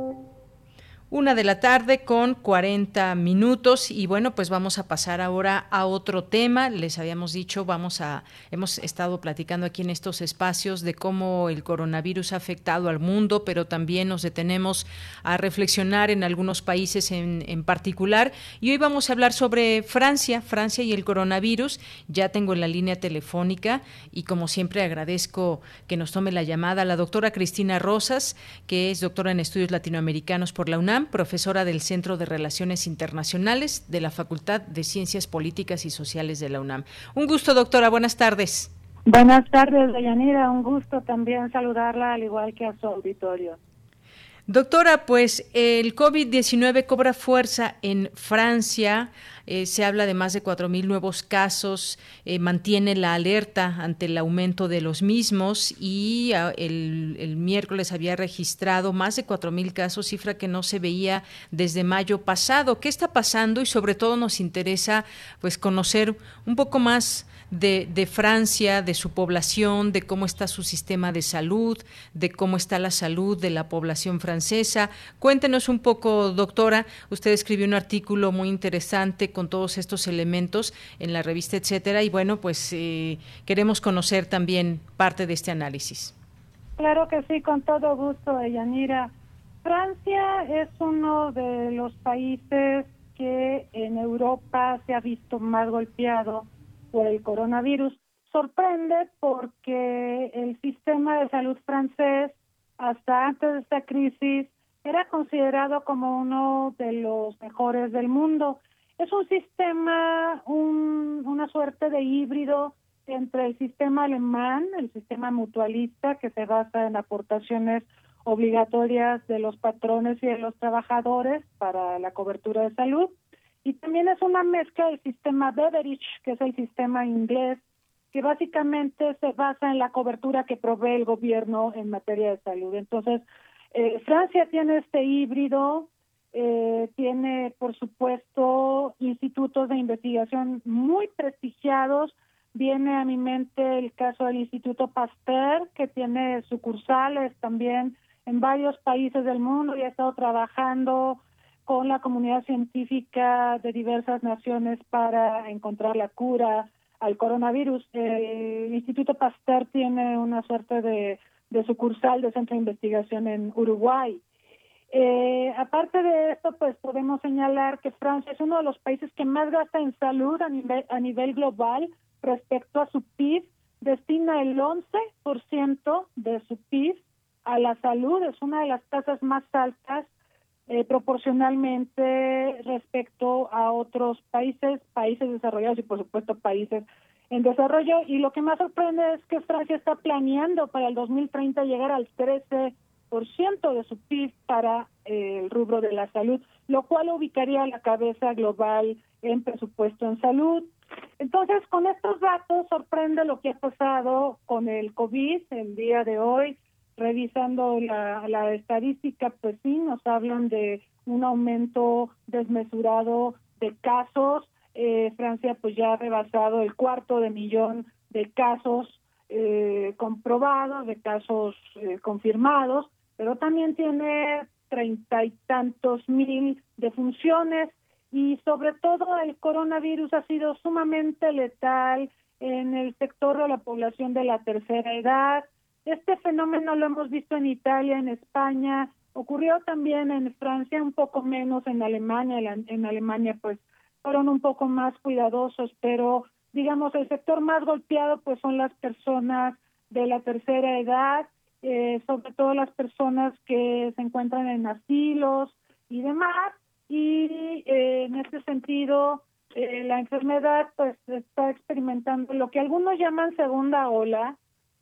Una de la tarde con 40 minutos y bueno, pues vamos a pasar ahora a otro tema. Les habíamos dicho, vamos a, hemos estado platicando aquí en estos espacios de cómo el coronavirus ha afectado al mundo, pero también nos detenemos a reflexionar en algunos países en, en particular. Y hoy vamos a hablar sobre Francia, Francia y el coronavirus. Ya tengo en la línea telefónica y como siempre agradezco que nos tome la llamada la doctora Cristina Rosas, que es doctora en estudios latinoamericanos por la UNAM profesora del Centro de Relaciones Internacionales de la Facultad de Ciencias Políticas y Sociales de la UNAM. Un gusto, doctora. Buenas tardes. Buenas tardes, Dayanira. Un gusto también saludarla, al igual que a su auditorio. Doctora, pues el COVID-19 cobra fuerza en Francia. Eh, se habla de más de 4.000 nuevos casos, eh, mantiene la alerta ante el aumento de los mismos y ah, el, el, miércoles había registrado más de 4.000 casos, cifra que no se veía desde mayo pasado. ¿Qué está pasando? Y sobre todo nos interesa pues conocer un poco más de, de, Francia, de su población, de cómo está su sistema de salud, de cómo está la salud de la población francesa. Cuéntenos un poco, doctora. Usted escribió un artículo muy interesante con todos estos elementos en la revista, etcétera. Y bueno, pues eh, queremos conocer también parte de este análisis. Claro que sí, con todo gusto, Yanira. Francia es uno de los países que en Europa se ha visto más golpeado por el coronavirus. Sorprende porque el sistema de salud francés, hasta antes de esta crisis, era considerado como uno de los mejores del mundo. Es un sistema, un, una suerte de híbrido entre el sistema alemán, el sistema mutualista, que se basa en aportaciones obligatorias de los patrones y de los trabajadores para la cobertura de salud, y también es una mezcla del sistema Beveridge, que es el sistema inglés, que básicamente se basa en la cobertura que provee el gobierno en materia de salud. Entonces, eh, Francia tiene este híbrido, eh, tiene, por supuesto, institutos de investigación muy prestigiados. Viene a mi mente el caso del Instituto Pasteur, que tiene sucursales también en varios países del mundo y ha estado trabajando con la comunidad científica de diversas naciones para encontrar la cura al coronavirus. El Instituto Pasteur tiene una suerte de, sucursal de centro de investigación en Uruguay. Eh, aparte de esto, pues podemos señalar que Francia es uno de los países que más gasta en salud a nivel, a nivel global respecto a su PIB. Destina el 11% de su PIB a la salud, es una de las tasas más altas eh, proporcionalmente respecto a otros países, países desarrollados y por supuesto países en desarrollo. Y lo que más sorprende es que Francia está planeando para el 2030 llegar al 13% de su PIB para eh, el rubro de la salud, lo cual ubicaría a la cabeza global en presupuesto en salud. Entonces, con estos datos sorprende lo que ha pasado con el COVID el día de hoy revisando la, la estadística, pues sí, nos hablan de un aumento desmesurado de casos. Eh, Francia pues ya ha rebasado el cuarto de millón de casos eh, comprobados, de casos eh, confirmados, pero también tiene treinta y tantos mil defunciones y sobre todo el coronavirus ha sido sumamente letal en el sector de la población de la tercera edad, este fenómeno lo hemos visto en Italia, en España, ocurrió también en Francia, un poco menos en Alemania. En Alemania, pues, fueron un poco más cuidadosos, pero digamos, el sector más golpeado, pues, son las personas de la tercera edad, eh, sobre todo las personas que se encuentran en asilos y demás. Y eh, en este sentido, eh, la enfermedad, pues, está experimentando lo que algunos llaman segunda ola,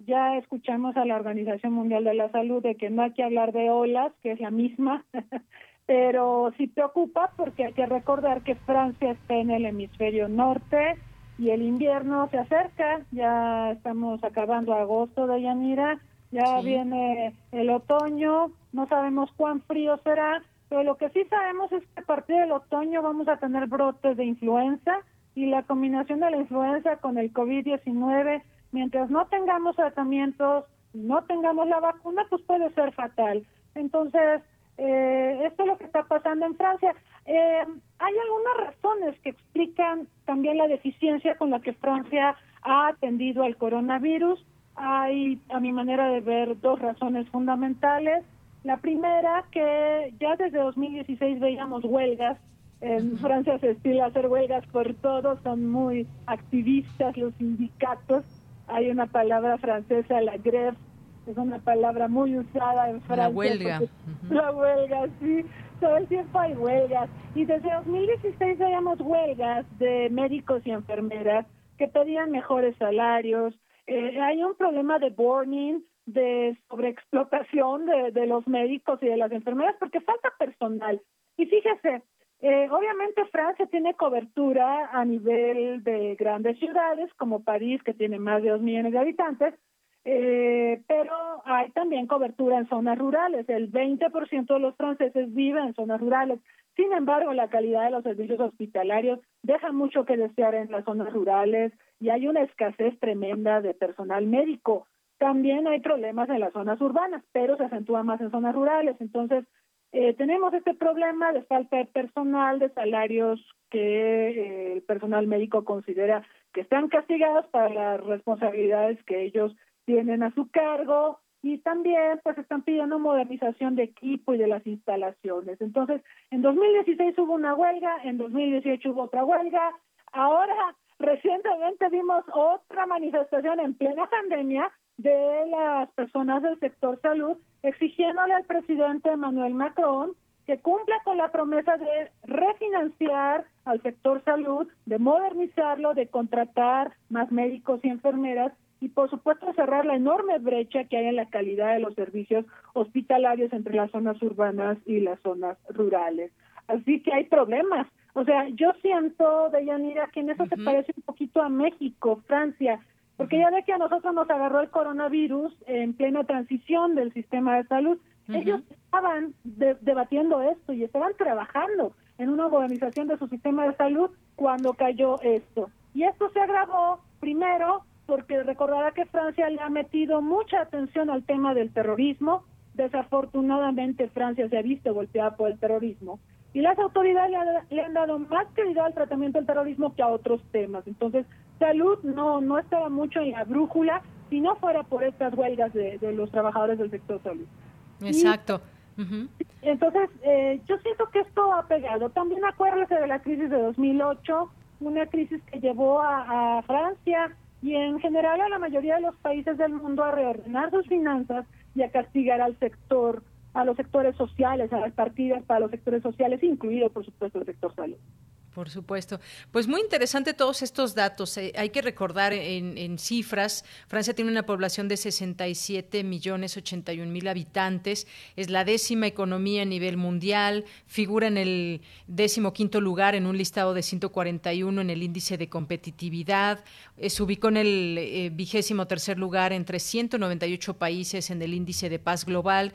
ya escuchamos a la Organización Mundial de la Salud de que no hay que hablar de olas, que es la misma, pero sí preocupa porque hay que recordar que Francia está en el hemisferio norte y el invierno se acerca, ya estamos acabando agosto de Yanira, ya viene el otoño, no sabemos cuán frío será, pero lo que sí sabemos es que a partir del otoño vamos a tener brotes de influenza y la combinación de la influenza con el COVID-19, mientras no tengamos tratamientos, no tengamos la vacuna, pues puede ser fatal. Entonces, eh, esto es lo que está pasando en Francia. Eh, hay algunas razones que explican también la deficiencia con la que Francia ha atendido al coronavirus. Hay, a mi manera de ver, dos razones fundamentales. La primera, que ya desde 2016 veíamos huelgas. En Francia se estila hacer huelgas por todo, son muy activistas los sindicatos. Hay una palabra francesa, la grève, es una palabra muy usada en Francia. La huelga. La huelga, sí. Todo el tiempo hay huelgas. Y desde 2016 veíamos huelgas de médicos y enfermeras que pedían mejores salarios. Eh, hay un problema de burning, de sobreexplotación de, de los médicos y de las enfermeras porque falta personal. Y fíjese, eh, obviamente Francia tiene cobertura a nivel de grandes ciudades como París, que tiene más de dos millones de habitantes, eh, pero hay también cobertura en zonas rurales. El 20% de los franceses viven en zonas rurales. Sin embargo, la calidad de los servicios hospitalarios deja mucho que desear en las zonas rurales y hay una escasez tremenda de personal médico. También hay problemas en las zonas urbanas, pero se acentúa más en zonas rurales. Entonces, eh, tenemos este problema de falta de personal, de salarios que eh, el personal médico considera que están castigados para las responsabilidades que ellos tienen a su cargo y también pues están pidiendo modernización de equipo y de las instalaciones. Entonces, en 2016 hubo una huelga, en 2018 hubo otra huelga, ahora recientemente vimos otra manifestación en plena pandemia de las personas del sector salud exigiéndole al presidente Emmanuel Macron que cumpla con la promesa de refinanciar al sector salud, de modernizarlo, de contratar más médicos y enfermeras y por supuesto cerrar la enorme brecha que hay en la calidad de los servicios hospitalarios entre las zonas urbanas y las zonas rurales. Así que hay problemas. O sea, yo siento, Deyanira, que en eso se parece un poquito a México, Francia, porque ya ve que a nosotros nos agarró el coronavirus en plena transición del sistema de salud. Ellos estaban debatiendo esto y estaban trabajando en una modernización de su sistema de salud cuando cayó esto. Y esto se agravó primero porque recordará que Francia le ha metido mucha atención al tema del terrorismo. Desafortunadamente Francia se ha visto golpeada por el terrorismo y las autoridades le, han dado más prioridad al tratamiento del terrorismo que a otros temas. Entonces, salud no no estaba mucho en la brújula si no fuera por estas huelgas de, los trabajadores del sector salud. Exacto. Entonces, eh, yo siento que esto ha pegado. También acuérdese de la crisis de 2008, una crisis que llevó a, a Francia y en general a la mayoría de los países del mundo a reordenar sus finanzas y a castigar al sector a los sectores sociales, a las partidas para los sectores sociales, incluido por supuesto el sector salud. Por supuesto. Pues muy interesante todos estos datos. Eh, hay que recordar en, cifras, Francia tiene una población de 67 millones 81 mil habitantes, es la décima economía a nivel mundial, figura en el décimo quinto lugar en un listado de 141 en el índice de competitividad, eh, se ubicó en el eh, vigésimo tercer lugar entre 198 países en el índice de paz global,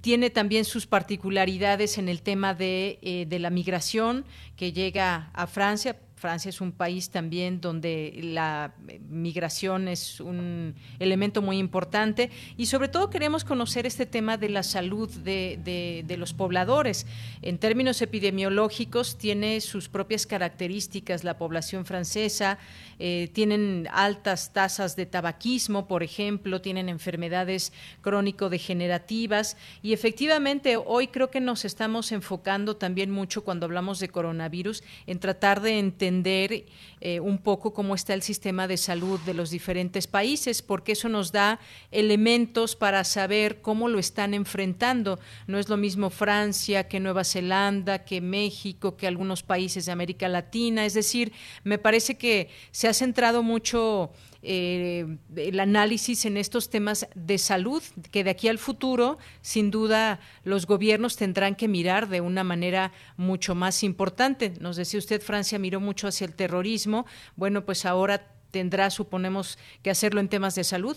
tiene también sus particularidades en el tema de, de la migración que llega a Francia Francia es un país también donde la migración es un elemento muy importante y sobre todo queremos conocer este tema de la salud de, los pobladores. En términos epidemiológicos tiene sus propias características la población francesa, eh, tienen altas tasas de tabaquismo, por ejemplo, tienen enfermedades crónico-degenerativas y efectivamente hoy creo que nos estamos enfocando también mucho cuando hablamos de coronavirus en tratar de entender entender eh, un poco cómo está el sistema de salud de los diferentes países, porque eso nos da elementos para saber cómo lo están enfrentando. No es lo mismo Francia que Nueva Zelanda, que México, que algunos países de América Latina. Es decir, me parece que se ha centrado mucho eh, el análisis en estos temas de salud, que de aquí al futuro, sin duda, los gobiernos tendrán que mirar de una manera mucho más importante. Nos decía usted, Francia miró mucho hacia el terrorismo. Bueno, pues ahora tendrá, suponemos, que hacerlo en temas de salud.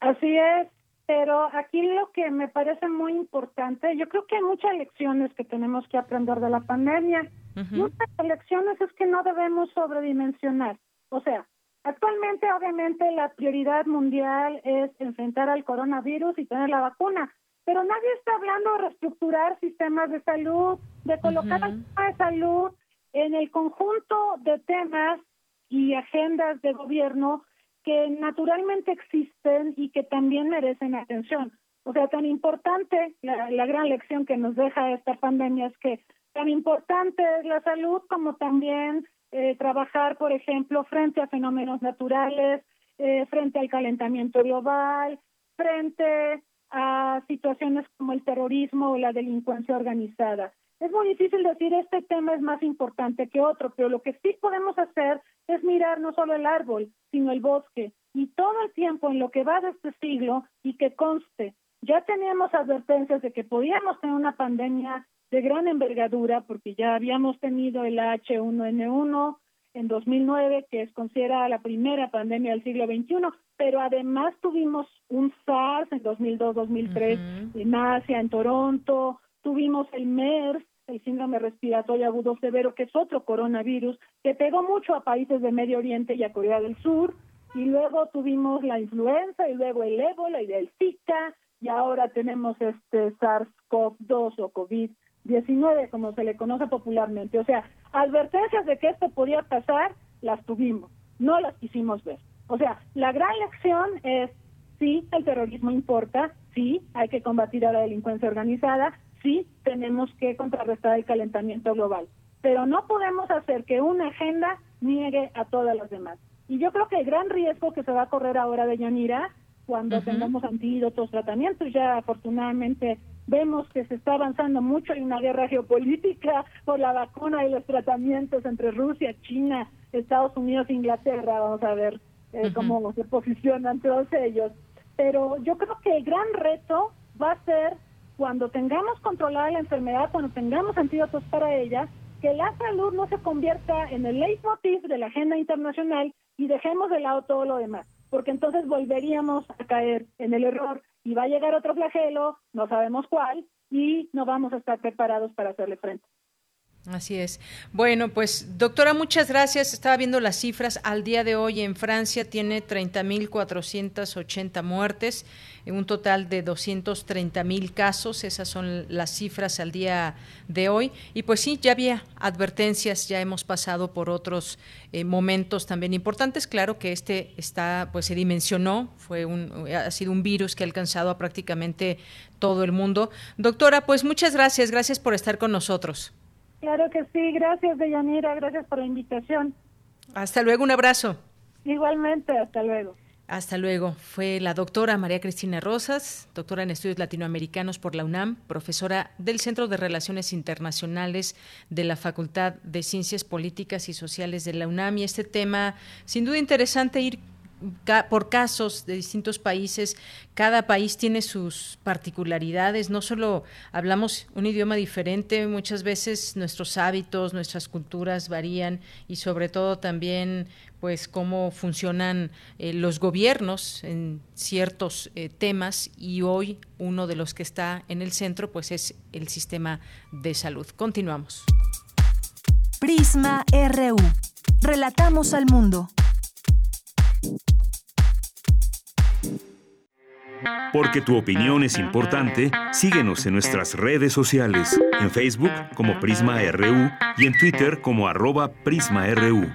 Así es, pero aquí lo que me parece muy importante, yo creo que hay muchas lecciones que tenemos que aprender de la pandemia. Una de las lecciones es que no debemos sobredimensionar. O sea, Actualmente, obviamente, la prioridad mundial es enfrentar al coronavirus y tener la vacuna, pero nadie está hablando de reestructurar sistemas de salud, de colocar uh de salud en el conjunto de temas y agendas de gobierno que naturalmente existen y que también merecen atención. O sea, tan importante, la, la gran lección que nos deja esta pandemia es que tan importante es la salud como también eh, trabajar, por ejemplo, frente a fenómenos naturales, eh, frente al calentamiento global, frente a situaciones como el terrorismo o la delincuencia organizada. Es muy difícil decir este tema es más importante que otro, pero lo que sí podemos hacer es mirar no solo el árbol, sino el bosque. Y todo el tiempo en lo que va de este siglo y que conste, ya teníamos advertencias de que podíamos tener una pandemia de gran envergadura, porque ya habíamos tenido el H1N1 en 2009, que es considerada la primera pandemia del siglo XXI, pero además tuvimos un SARS en 2002-2003 en Asia, en Toronto, tuvimos el MERS, el síndrome respiratorio agudo severo, que es otro coronavirus, que pegó mucho a países de Medio Oriente y a Corea del Sur, y luego tuvimos la influenza, y luego el ébola y el Zika, y ahora tenemos este SARS-CoV-2 o COVID 19, como se le conoce popularmente. O sea, advertencias de que esto podía pasar, las tuvimos, no las quisimos ver. O sea, la gran lección es, sí, el terrorismo importa, sí, hay que combatir a la delincuencia organizada, sí, tenemos que contrarrestar el calentamiento global, pero no podemos hacer que una agenda niegue a todas las demás. Y yo creo que el gran riesgo que se va a correr ahora de Yanira, cuando tengamos antídotos, tratamientos, ya afortunadamente Vemos que se está avanzando mucho, hay una guerra geopolítica por la vacuna y los tratamientos entre Rusia, China, Estados Unidos, Inglaterra, vamos a ver eh, cómo se posicionan todos ellos. Pero yo creo que el gran reto va a ser cuando tengamos controlada la enfermedad, cuando tengamos antídotos para ella, que la salud no se convierta en el leitmotiv de la agenda internacional y dejemos de lado todo lo demás, porque entonces volveríamos a caer en el error y va a llegar otro flagelo, no sabemos cuál, y no vamos a estar preparados para hacerle frente. Así es. Bueno, pues doctora, muchas gracias. Estaba viendo las cifras. Al día de hoy en Francia tiene 30.480 muertes, un total de 230.000 casos. Esas son las cifras al día de hoy. Y pues sí, ya había advertencias, ya hemos pasado por otros eh, momentos también importantes. Claro que este está, pues se dimensionó, fue un, ha sido un virus que ha alcanzado a prácticamente todo el mundo. Doctora, pues muchas gracias. Gracias por estar con nosotros. Claro que sí, gracias Deyanira, gracias por la invitación. Hasta luego, un abrazo. Igualmente, hasta luego. Hasta luego. Fue la doctora María Cristina Rosas, doctora en estudios latinoamericanos por la UNAM, profesora del Centro de Relaciones Internacionales de la Facultad de Ciencias Políticas y Sociales de la UNAM. Y este tema, sin duda interesante ir por casos de distintos países, cada país tiene sus particularidades, no solo hablamos un idioma diferente, muchas veces nuestros hábitos, nuestras culturas varían y sobre todo también pues cómo funcionan eh, los gobiernos en ciertos eh, temas y hoy uno de los que está en el centro pues es el sistema de salud. Continuamos. Prisma RU. Relatamos al mundo. Porque tu opinión es importante, síguenos en nuestras redes sociales, en Facebook como Prisma RU y en Twitter como arroba PrismaRU.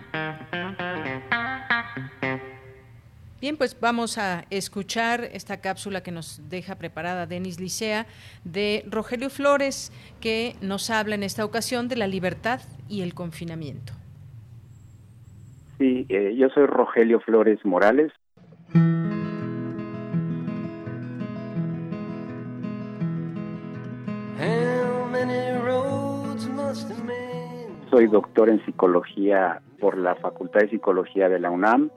Bien, pues vamos a escuchar esta cápsula que nos deja preparada Denis Licea de Rogelio Flores, que nos habla en esta ocasión de la libertad y el confinamiento. Sí, eh, yo soy Rogelio Flores Morales. Soy doctor en psicología por la Facultad de Psicología de la UNAM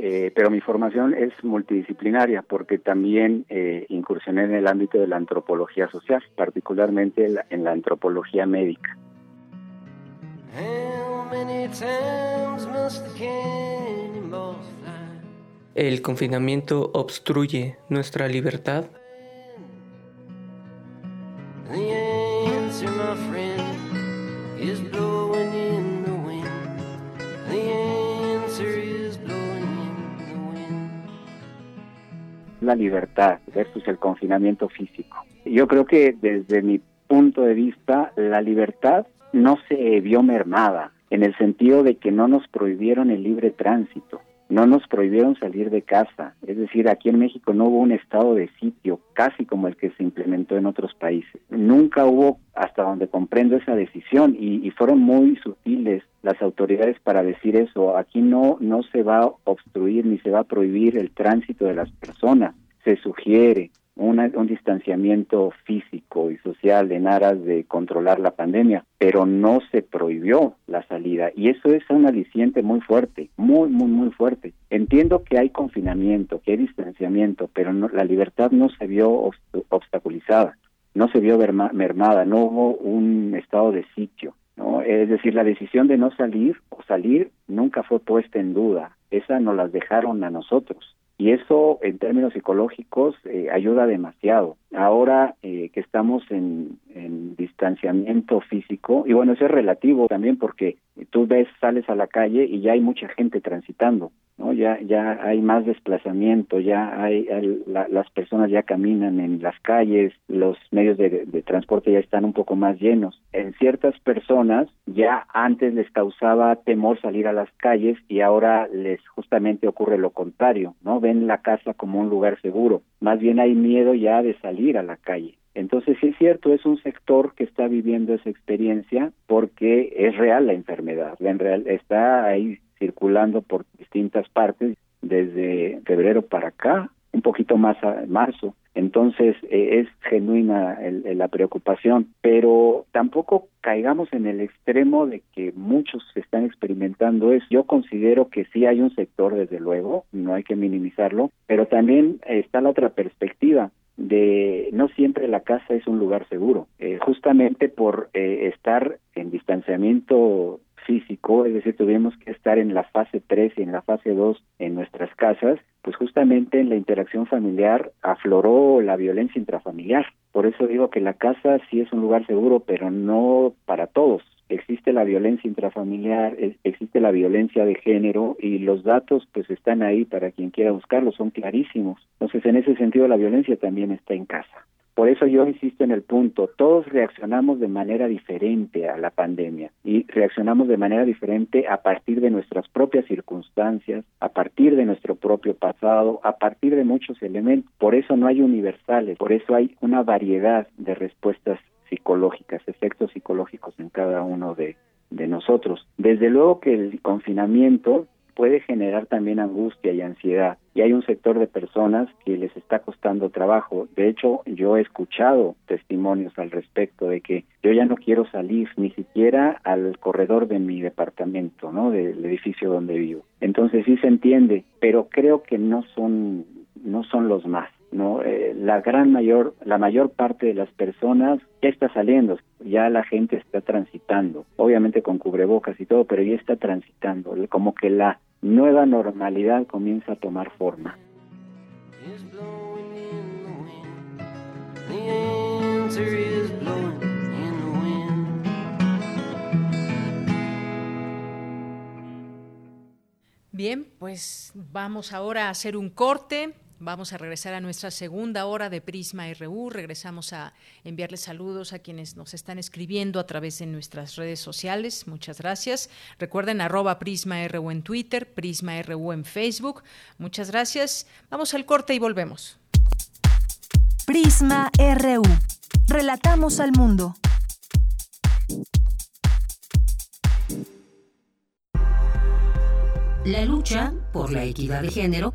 Eh, pero mi formación es multidisciplinaria porque también eh, incursioné en el ámbito de la antropología social, particularmente en la antropología médica. ¿El confinamiento obstruye nuestra libertad? La libertad versus el confinamiento físico. Yo creo que desde mi punto de vista, la libertad no se vio mermada en el sentido de que no nos prohibieron el libre tránsito no nos prohibieron salir de casa. Es decir, aquí en México no hubo un estado de sitio casi como el que se implementó en otros países. Nunca hubo, hasta donde comprendo, esa decisión y, y fueron muy sutiles las autoridades para decir eso. Aquí no, no se va a obstruir ni se va a prohibir el tránsito de las personas. Se sugiere, un distanciamiento físico y social en aras de controlar la pandemia, pero no se prohibió la salida y eso es un aliciente muy fuerte, muy, muy, muy fuerte. Entiendo que hay confinamiento, que hay distanciamiento, pero la libertad no se vio obstaculizada, no se vio mermada, no hubo un estado de sitio. ¿no? Es decir, la decisión de no salir o salir nunca fue puesta en duda, esa nos las dejaron a nosotros y eso en términos psicológicos eh, ayuda demasiado. Ahora eh, que estamos en, en, distanciamiento físico, y bueno, eso es relativo también porque tú ves, sales a la calle y ya hay mucha gente transitando. ¿no? Ya, ya hay más desplazamiento, ya hay, las personas ya caminan en las calles, los medios de, transporte ya están un poco más llenos. En ciertas personas ya antes les causaba temor salir a las calles y ahora les justamente ocurre lo contrario, ¿no? Ven la casa como un lugar seguro. Más bien hay miedo ya de salir a la calle. Entonces, sí es cierto, es un sector que está viviendo esa experiencia porque es real la enfermedad, en real, está ahí circulando por distintas partes desde febrero para acá, un poquito más marzo. Entonces eh, es genuina la preocupación, pero tampoco caigamos en el extremo de que muchos están experimentando eso. Yo considero que sí hay un sector, desde luego, no hay que minimizarlo, pero también está la otra perspectiva de no siempre la casa es un lugar seguro, eh, justamente por eh, estar en distanciamiento físico, es decir, tuvimos que estar en la fase 3 y en la fase 2 en nuestras casas, pues justamente en la interacción familiar afloró la violencia intrafamiliar. Por eso digo que la casa sí es un lugar seguro, pero no para todos. Existe la violencia intrafamiliar, existe la violencia de género y los datos pues están ahí para quien quiera buscarlos, son clarísimos. Entonces, en ese sentido, la violencia también está en casa. Por eso yo insisto en el punto, todos reaccionamos de manera diferente a la pandemia y reaccionamos de manera diferente a partir de nuestras propias circunstancias, a partir de nuestro propio pasado, a partir de muchos elementos. Por eso no hay universales, por eso hay una variedad de respuestas psicológicas, efectos psicológicos en cada uno de, nosotros. Desde luego que el confinamiento puede generar también angustia y ansiedad. Y hay un sector de personas que les está costando trabajo. De hecho, yo he escuchado testimonios al respecto de que yo ya no quiero salir ni siquiera al corredor de mi departamento, ¿no? Del edificio donde vivo. Entonces sí se entiende, pero creo que no son no son los más. no eh, la gran mayor la mayor parte de las personas ya está saliendo ya la gente está transitando obviamente con cubrebocas y todo pero ya está transitando como que la nueva normalidad comienza a tomar forma. Bien, pues vamos ahora a hacer un corte Vamos a regresar a nuestra segunda hora de Prisma RU. Regresamos a enviarles saludos a quienes nos están escribiendo a través de nuestras redes sociales. Muchas gracias. Recuerden arroba Prisma RU en Twitter, Prisma RU en Facebook. Muchas gracias. Vamos al corte y volvemos. Prisma RU. Relatamos al mundo. La lucha por la equidad de género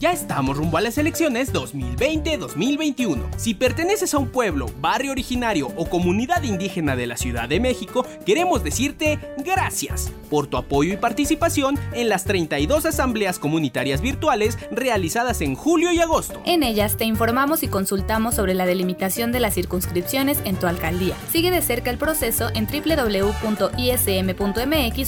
Ya estamos rumbo a las elecciones 2020-2021. Si perteneces a un pueblo, barrio originario o comunidad indígena de la Ciudad de México, queremos decirte gracias por tu apoyo y participación en las 32 asambleas comunitarias virtuales realizadas en julio y agosto. En ellas te informamos y consultamos sobre la delimitación de las circunscripciones en tu alcaldía. Sigue de cerca el proceso en www.ism.mx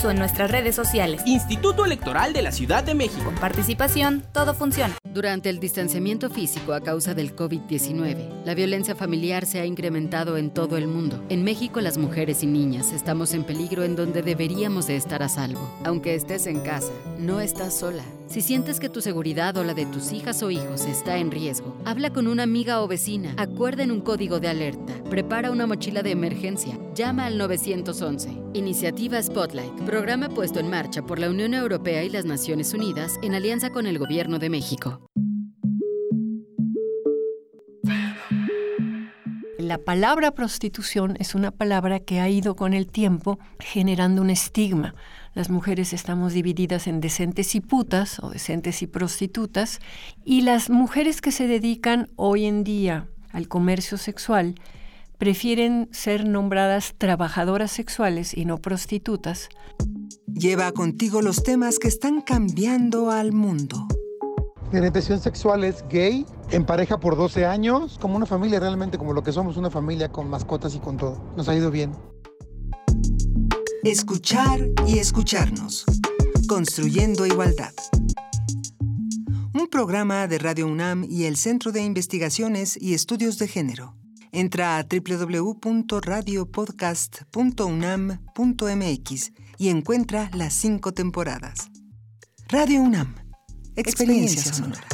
o en nuestras redes sociales. Instituto Electoral de la Ciudad de México. Con participación, todo funciona. Durante el distanciamiento físico a causa del COVID-19, la violencia familiar se ha incrementado en todo el mundo. En México, las mujeres y niñas estamos en peligro en donde deberíamos de estar a salvo. Aunque estés en casa, no estás sola. Si sientes que tu seguridad o la de tus hijas o hijos está en riesgo, habla con una amiga o vecina, acuerden un código de alerta, prepara una mochila de emergencia, llama al 911. Iniciativa Spotlight, programa puesto en marcha por la Unión Europea y las Naciones Unidas en alianza con el Gobierno de México. La palabra prostitución es una palabra que ha ido con el tiempo generando un estigma las mujeres estamos divididas en decentes y putas o decentes y prostitutas, y las mujeres que se dedican hoy en día al comercio sexual prefieren ser nombradas trabajadoras sexuales y no prostitutas. Lleva contigo los temas que están cambiando al mundo. Mi orientación sexual es gay, en pareja por 12 años, como una familia realmente, como lo que somos, una familia con mascotas y con todo. Nos ha ido bien. Escuchar y escucharnos. Construyendo igualdad. Un programa de Radio UNAM y el Centro de Investigaciones y Estudios de Género. Entra a www.radiopodcast.unam.mx y encuentra las cinco temporadas. Radio UNAM. Experiencia, sonora.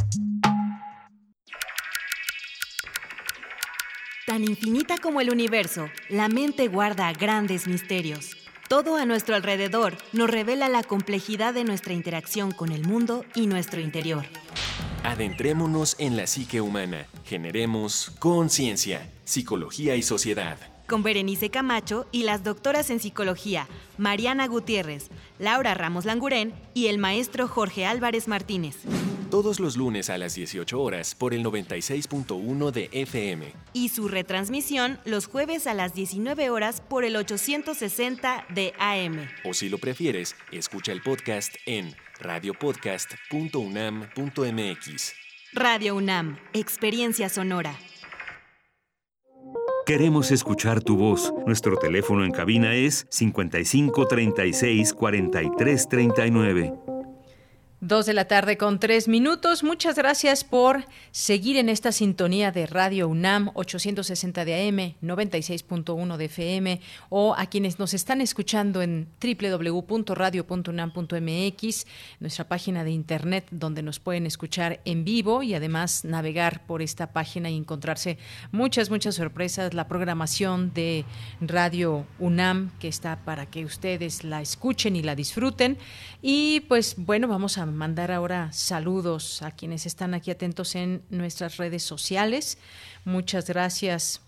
Tan infinita como el universo, la mente guarda grandes misterios. Todo a nuestro alrededor nos revela la complejidad de nuestra interacción con el mundo y nuestro interior. Adentrémonos en la psique humana. Generemos conciencia, psicología y sociedad. Con Berenice Camacho y las doctoras en psicología, Mariana Gutiérrez, Laura Ramos Langurén y el maestro Jorge Álvarez Martínez todos los lunes a las 18 horas por el 96.1 de FM. Y su retransmisión los jueves a las 19 horas por el 860 de AM. O si lo prefieres, escucha el podcast en radiopodcast.unam.mx. Radio UNAM, Experiencia Sonora. Queremos escuchar tu voz. Nuestro teléfono en cabina es 55 36 43 39. Dos de la tarde con tres minutos. Muchas gracias por seguir en esta sintonía de Radio UNAM 860 de AM, 96.1 de FM o a quienes nos están escuchando en www.radio.unam.mx, nuestra página de internet donde nos pueden escuchar en vivo y además navegar por esta página y encontrarse muchas, muchas sorpresas. La programación de Radio UNAM que está para que ustedes la escuchen y la disfruten. Y pues bueno, vamos a mandar ahora saludos a quienes están aquí atentos en nuestras redes sociales. Muchas gracias.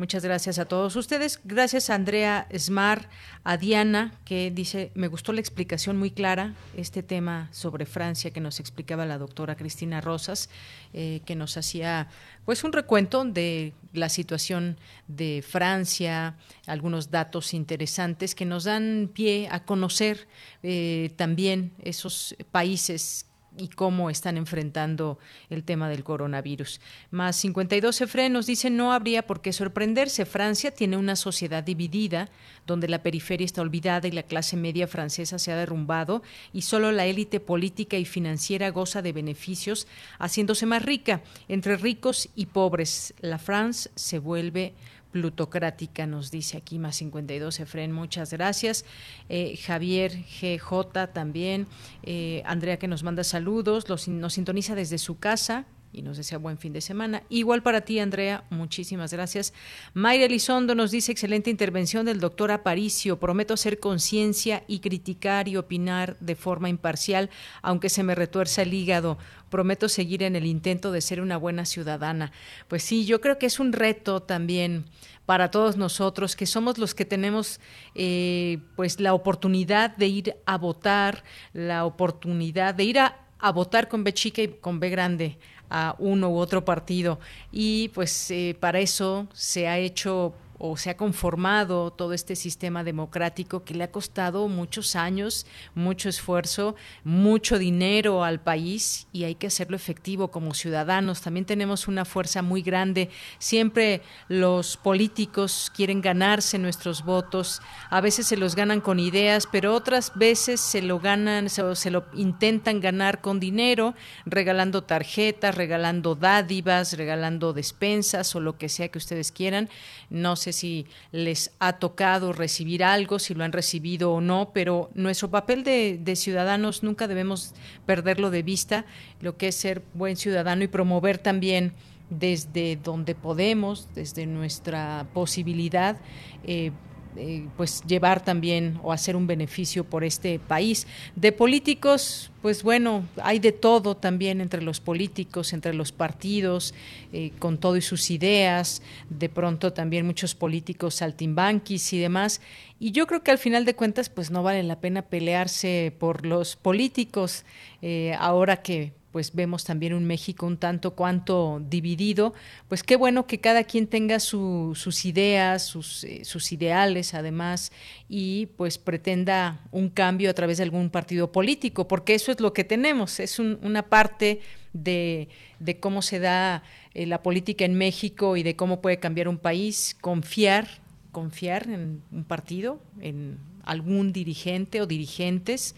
Muchas gracias a todos ustedes. Gracias a Andrea Smar, a Diana, que dice, me gustó la explicación muy clara, este tema sobre Francia que nos explicaba la doctora Cristina Rosas, eh, que nos hacía pues un recuento de la situación de Francia, algunos datos interesantes que nos dan pie a conocer eh, también esos países y cómo están enfrentando el tema del coronavirus. Más 52 Efren nos dice no habría por qué sorprenderse. Francia tiene una sociedad dividida donde la periferia está olvidada y la clase media francesa se ha derrumbado y solo la élite política y financiera goza de beneficios haciéndose más rica. Entre ricos y pobres, la France se vuelve plutocrática, nos dice aquí más 52 Efren, muchas gracias. Eh, Javier GJ también, eh, Andrea que nos manda saludos, los, nos sintoniza desde su casa, y nos desea buen fin de semana. Igual para ti, Andrea, muchísimas gracias. Mayra Elizondo nos dice, excelente intervención del doctor Aparicio. Prometo hacer conciencia y criticar y opinar de forma imparcial, aunque se me retuerza el hígado. Prometo seguir en el intento de ser una buena ciudadana. Pues sí, yo creo que es un reto también para todos nosotros, que somos los que tenemos eh, pues la oportunidad de ir a votar, la oportunidad de ir a, a votar con B chica y con B grande a uno u otro partido. Y pues eh, para eso se ha hecho o se ha conformado todo este sistema democrático que le ha costado muchos años, mucho esfuerzo, mucho dinero al país y hay que hacerlo efectivo como ciudadanos. También tenemos una fuerza muy grande. Siempre los políticos quieren ganarse nuestros votos. A veces se los ganan con ideas, pero otras veces se lo ganan, se, se lo intentan ganar con dinero, regalando tarjetas, regalando dádivas, regalando despensas o lo que sea que ustedes quieran. No si les ha tocado recibir algo, si lo han recibido o no, pero nuestro papel de, ciudadanos nunca debemos perderlo de vista, lo que es ser buen ciudadano y promover también desde donde podemos, desde nuestra posibilidad, eh, eh, pues llevar también o hacer un beneficio por este país. De políticos, pues bueno, hay de todo también entre los políticos, entre los partidos, eh, con todo y sus ideas, de pronto también muchos políticos saltimbanquis y demás. Y yo creo que al final de cuentas, pues no vale la pena pelearse por los políticos, eh, ahora que pues vemos también un México un tanto cuanto dividido, pues qué bueno que cada quien tenga sus ideas, sus, eh, sus, ideales además, y pues pretenda un cambio a través de algún partido político, porque eso es lo que tenemos, es una parte de, de, cómo se da eh, la política en México y de cómo puede cambiar un país, confiar, confiar en un partido, en algún dirigente o dirigentes,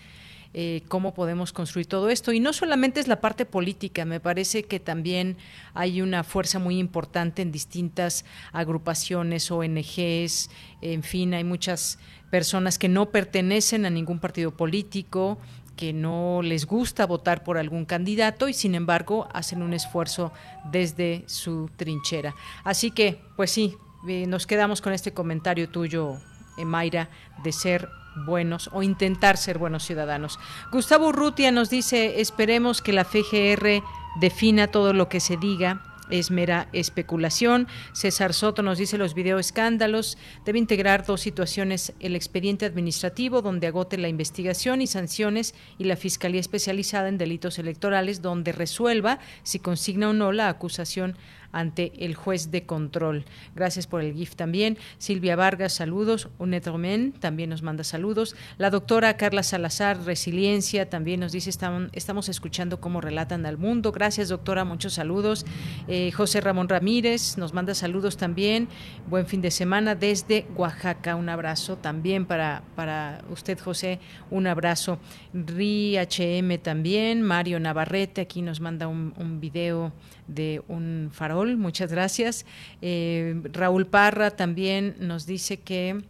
eh, cómo podemos construir todo esto. Y no solamente es la parte política, me parece que también hay una fuerza muy importante en distintas agrupaciones, ONGs, en fin, hay muchas personas que no pertenecen a ningún partido político, que no les gusta votar por algún candidato y sin embargo hacen un esfuerzo desde su trinchera. Así que, pues sí, eh, nos quedamos con este comentario tuyo, eh, Mayra, de ser buenos o intentar ser buenos ciudadanos. Gustavo Urrutia nos dice, esperemos que la FGR defina todo lo que se diga es mera especulación. César Soto nos dice los videoescándalos. Debe integrar dos situaciones, el expediente administrativo, donde agote la investigación y sanciones, y la Fiscalía especializada en delitos electorales, donde resuelva si consigna o no la acusación ante el juez de control. Gracias por el GIF también. Silvia Vargas, saludos. Unetromen también nos manda saludos. La doctora Carla Salazar, Resiliencia, también nos dice, estamos, estamos escuchando cómo relatan al mundo. Gracias, doctora, muchos saludos. Eh, José Ramón Ramírez nos manda saludos también. Buen fin de semana desde Oaxaca. Un abrazo también para, para usted, José. Un abrazo. RI HM también. Mario Navarrete aquí nos manda un video de un farol. Muchas gracias. Eh, Raúl Parra también nos dice que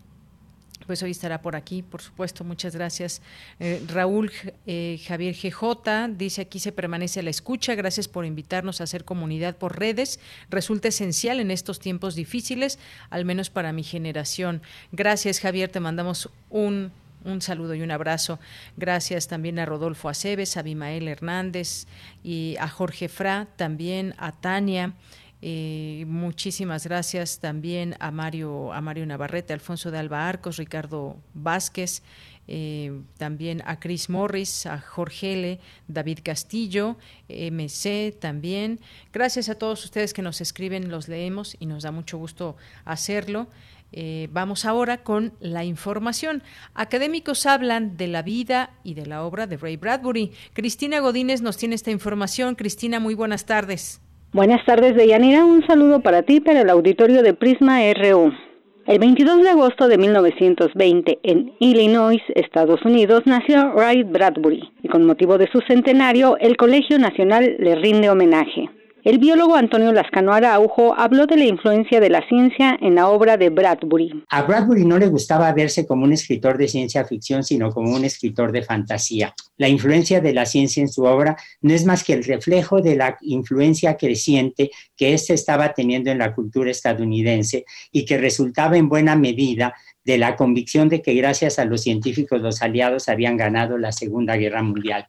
pues hoy estará por aquí, por supuesto, muchas gracias. Eh, Raúl eh, Javier GJ dice aquí se permanece la escucha, gracias por invitarnos a hacer comunidad por redes, resulta esencial en estos tiempos difíciles, al menos para mi generación. Gracias Javier, te mandamos un un saludo y un abrazo. Gracias también a Rodolfo Aceves, a Abimael Hernández y a Jorge Fra, también a Tania. Eh, muchísimas gracias también a Mario, a Mario Navarrete, Alfonso de Alba Arcos, Ricardo Vázquez, eh, también a Chris Morris, a Jorge L., David Castillo, MC también. Gracias a todos ustedes que nos escriben, los leemos y nos da mucho gusto hacerlo. Eh, vamos ahora con la información. Académicos hablan de la vida y de la obra de Ray Bradbury. Cristina Godínez nos tiene esta información. Cristina, muy buenas tardes. Buenas tardes, Deyanira. Un saludo para ti, para el auditorio de Prisma RU. El 22 de agosto de 1920, en Illinois, Estados Unidos, nació Ray Bradbury y con motivo de su centenario, el Colegio Nacional le rinde homenaje. El biólogo Antonio Lascano Araujo habló de la influencia de la ciencia en la obra de Bradbury. A Bradbury no le gustaba verse como un escritor de ciencia ficción, sino como un escritor de fantasía. La influencia de la ciencia en su obra no es más que el reflejo de la influencia creciente que éste estaba teniendo en la cultura estadounidense y que resultaba en buena medida de la convicción de que gracias a los científicos los aliados habían ganado la Segunda Guerra Mundial.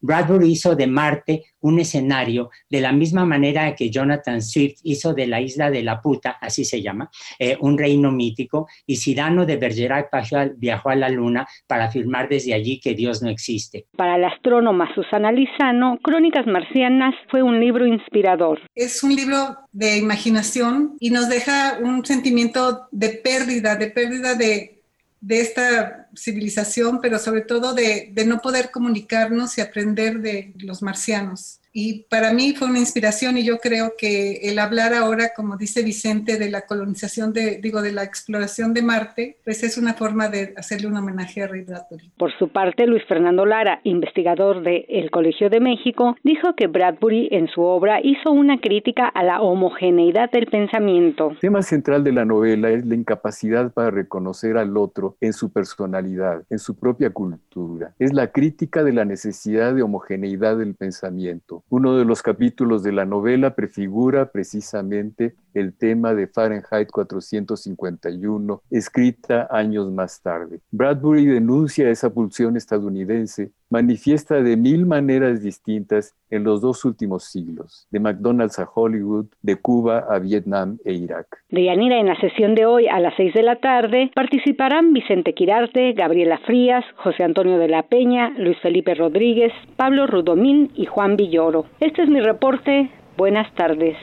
Bradbury hizo de Marte un escenario de la misma manera que Jonathan Swift hizo de la isla de la puta, así se llama, eh, un reino mítico, y Cyrano de Bergerac viajó a la luna para afirmar desde allí que Dios no existe. Para la astrónoma Susana Lizano, Crónicas Marcianas fue un libro inspirador. Es un libro de imaginación y nos deja un sentimiento de pérdida, de pérdida de de esta civilización, pero sobre todo de, de, no poder comunicarnos y aprender de los marcianos y para mí fue una inspiración y yo creo que el hablar ahora, como dice Vicente, de la colonización de, digo, de la exploración de Marte, pues es una forma de hacerle un homenaje a Ray Bradbury. Por su parte, Luis Fernando Lara, investigador del el Colegio de México, dijo que Bradbury en su obra hizo una crítica a la homogeneidad del pensamiento. El tema central de la novela es la incapacidad para reconocer al otro en su personalidad, en su propia cultura. Es la crítica de la necesidad de homogeneidad del pensamiento uno de los capítulos de la novela prefigura precisamente el tema de Fahrenheit 451, escrita años más tarde. Bradbury denuncia esa pulsión estadounidense, manifiesta de mil maneras distintas en los dos últimos siglos, de McDonald's a Hollywood, de Cuba a Vietnam e Irak. De Yanira, en la sesión de hoy a las seis de la tarde participarán Vicente Quirarte, Gabriela Frías, José Antonio de la Peña, Luis Felipe Rodríguez, Pablo Rudomín y Juan Villoro. Este es mi reporte. Buenas tardes.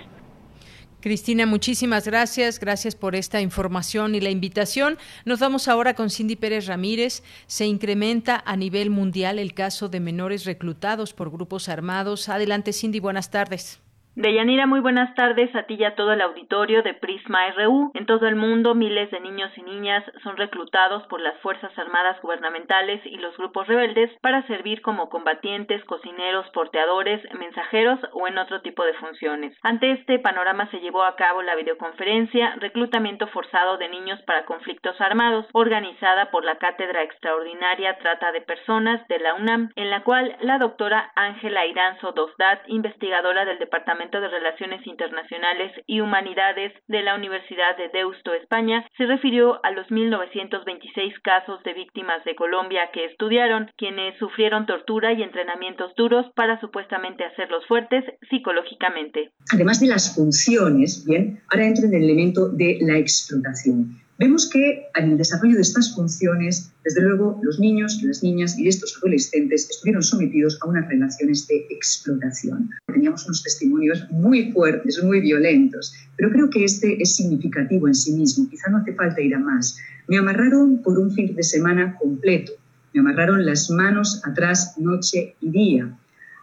Cristina, muchísimas gracias. Gracias por esta información y la invitación. Nos vamos ahora con Cindy Pérez Ramírez. Se incrementa a nivel mundial el caso de menores reclutados por grupos armados. Adelante, Cindy. Buenas tardes. Deyanira, muy buenas tardes a ti y a todo el auditorio de Prisma RU. En todo el mundo, miles de niños y niñas son reclutados por las Fuerzas Armadas gubernamentales y los grupos rebeldes para servir como combatientes, cocineros, porteadores, mensajeros o en otro tipo de funciones. Ante este panorama se llevó a cabo la videoconferencia Reclutamiento forzado de niños para conflictos armados, organizada por la Cátedra Extraordinaria Trata de Personas de la UNAM, en la cual la doctora Ángela Iranzo Dosdat, investigadora del Departamento de Relaciones Internacionales y Humanidades de la Universidad de Deusto, España, se refirió a los 1926 casos de víctimas de Colombia que estudiaron, quienes sufrieron tortura y entrenamientos duros para supuestamente hacerlos fuertes psicológicamente. Además de las funciones, bien, ahora entra en el elemento de la explotación. Vemos que en el desarrollo de estas funciones, desde luego, los niños, las niñas y estos adolescentes estuvieron sometidos a unas relaciones de explotación. Teníamos unos testimonios muy fuertes, muy violentos, pero creo que este es significativo en sí mismo. Quizá no hace falta ir a más. Me amarraron por un fin de semana completo. Me amarraron las manos atrás noche y día.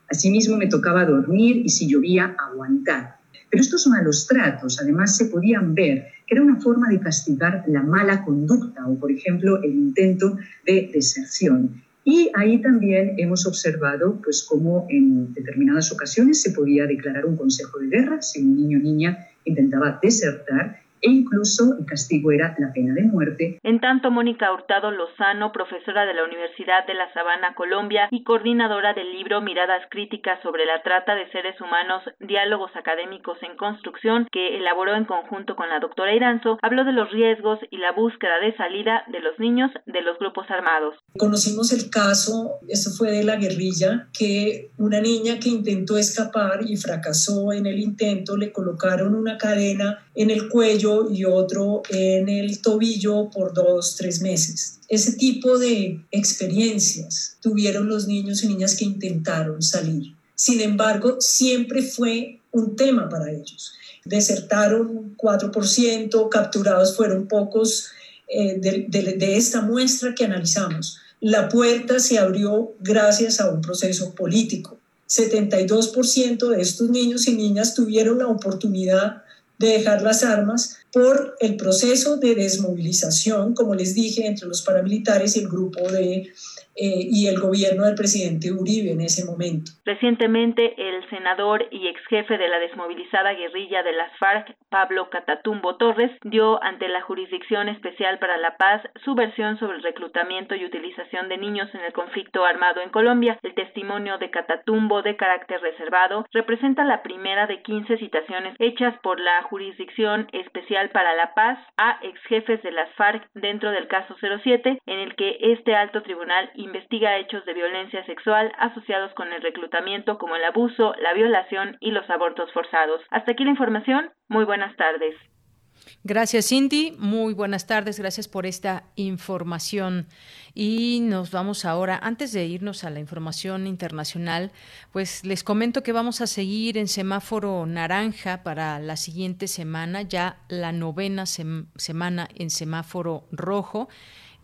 Asimismo me tocaba dormir y si llovía aguantar. Pero estos malos tratos, además se podían ver que era una forma de castigar la mala conducta o, por ejemplo, el intento de deserción. Y ahí también hemos observado pues, cómo en determinadas ocasiones se podía declarar un consejo de guerra si un niño o niña intentaba desertar e incluso el castigo era la pena de muerte. En tanto, Mónica Hurtado Lozano, profesora de la Universidad de La Sabana, Colombia, y coordinadora del libro Miradas Críticas sobre la Trata de Seres Humanos, Diálogos Académicos en Construcción, que elaboró en conjunto con la doctora Iranzo, habló de los riesgos y la búsqueda de salida de los niños de los grupos armados. Conocimos el caso, eso fue de la guerrilla, que una niña que intentó escapar y fracasó en el intento, le colocaron una cadena en el cuello y otro en el tobillo por dos, tres meses. Ese tipo de experiencias tuvieron los niños y niñas que intentaron salir. Sin embargo, siempre fue un tema para ellos. Desertaron 4%, capturados fueron pocos eh, de, esta muestra que analizamos. La puerta se abrió gracias a un proceso político. 72% de estos niños y niñas tuvieron la oportunidad de dejar las armas por el proceso de desmovilización, como les dije, entre los paramilitares y el grupo de eh, y el gobierno del presidente Uribe en ese momento. Recientemente, el senador y ex jefe de la desmovilizada guerrilla de las FARC, Pablo Catatumbo Torres, dio ante la Jurisdicción Especial para la Paz su versión sobre el reclutamiento y utilización de niños en el conflicto armado en Colombia. El testimonio de Catatumbo, de carácter reservado, representa la primera de 15 citaciones hechas por la Jurisdicción Especial para la Paz a ex jefes de las FARC dentro del caso 07, en el que este alto tribunal investiga hechos de violencia sexual asociados con el reclutamiento como el abuso, la violación y los abortos forzados. Hasta aquí la información. Muy buenas tardes. Gracias, Cindy. Muy buenas tardes. Gracias por esta información. Y nos vamos ahora, antes de irnos a la información internacional, pues les comento que vamos a seguir en semáforo naranja para la siguiente semana, ya la novena semana en semáforo rojo.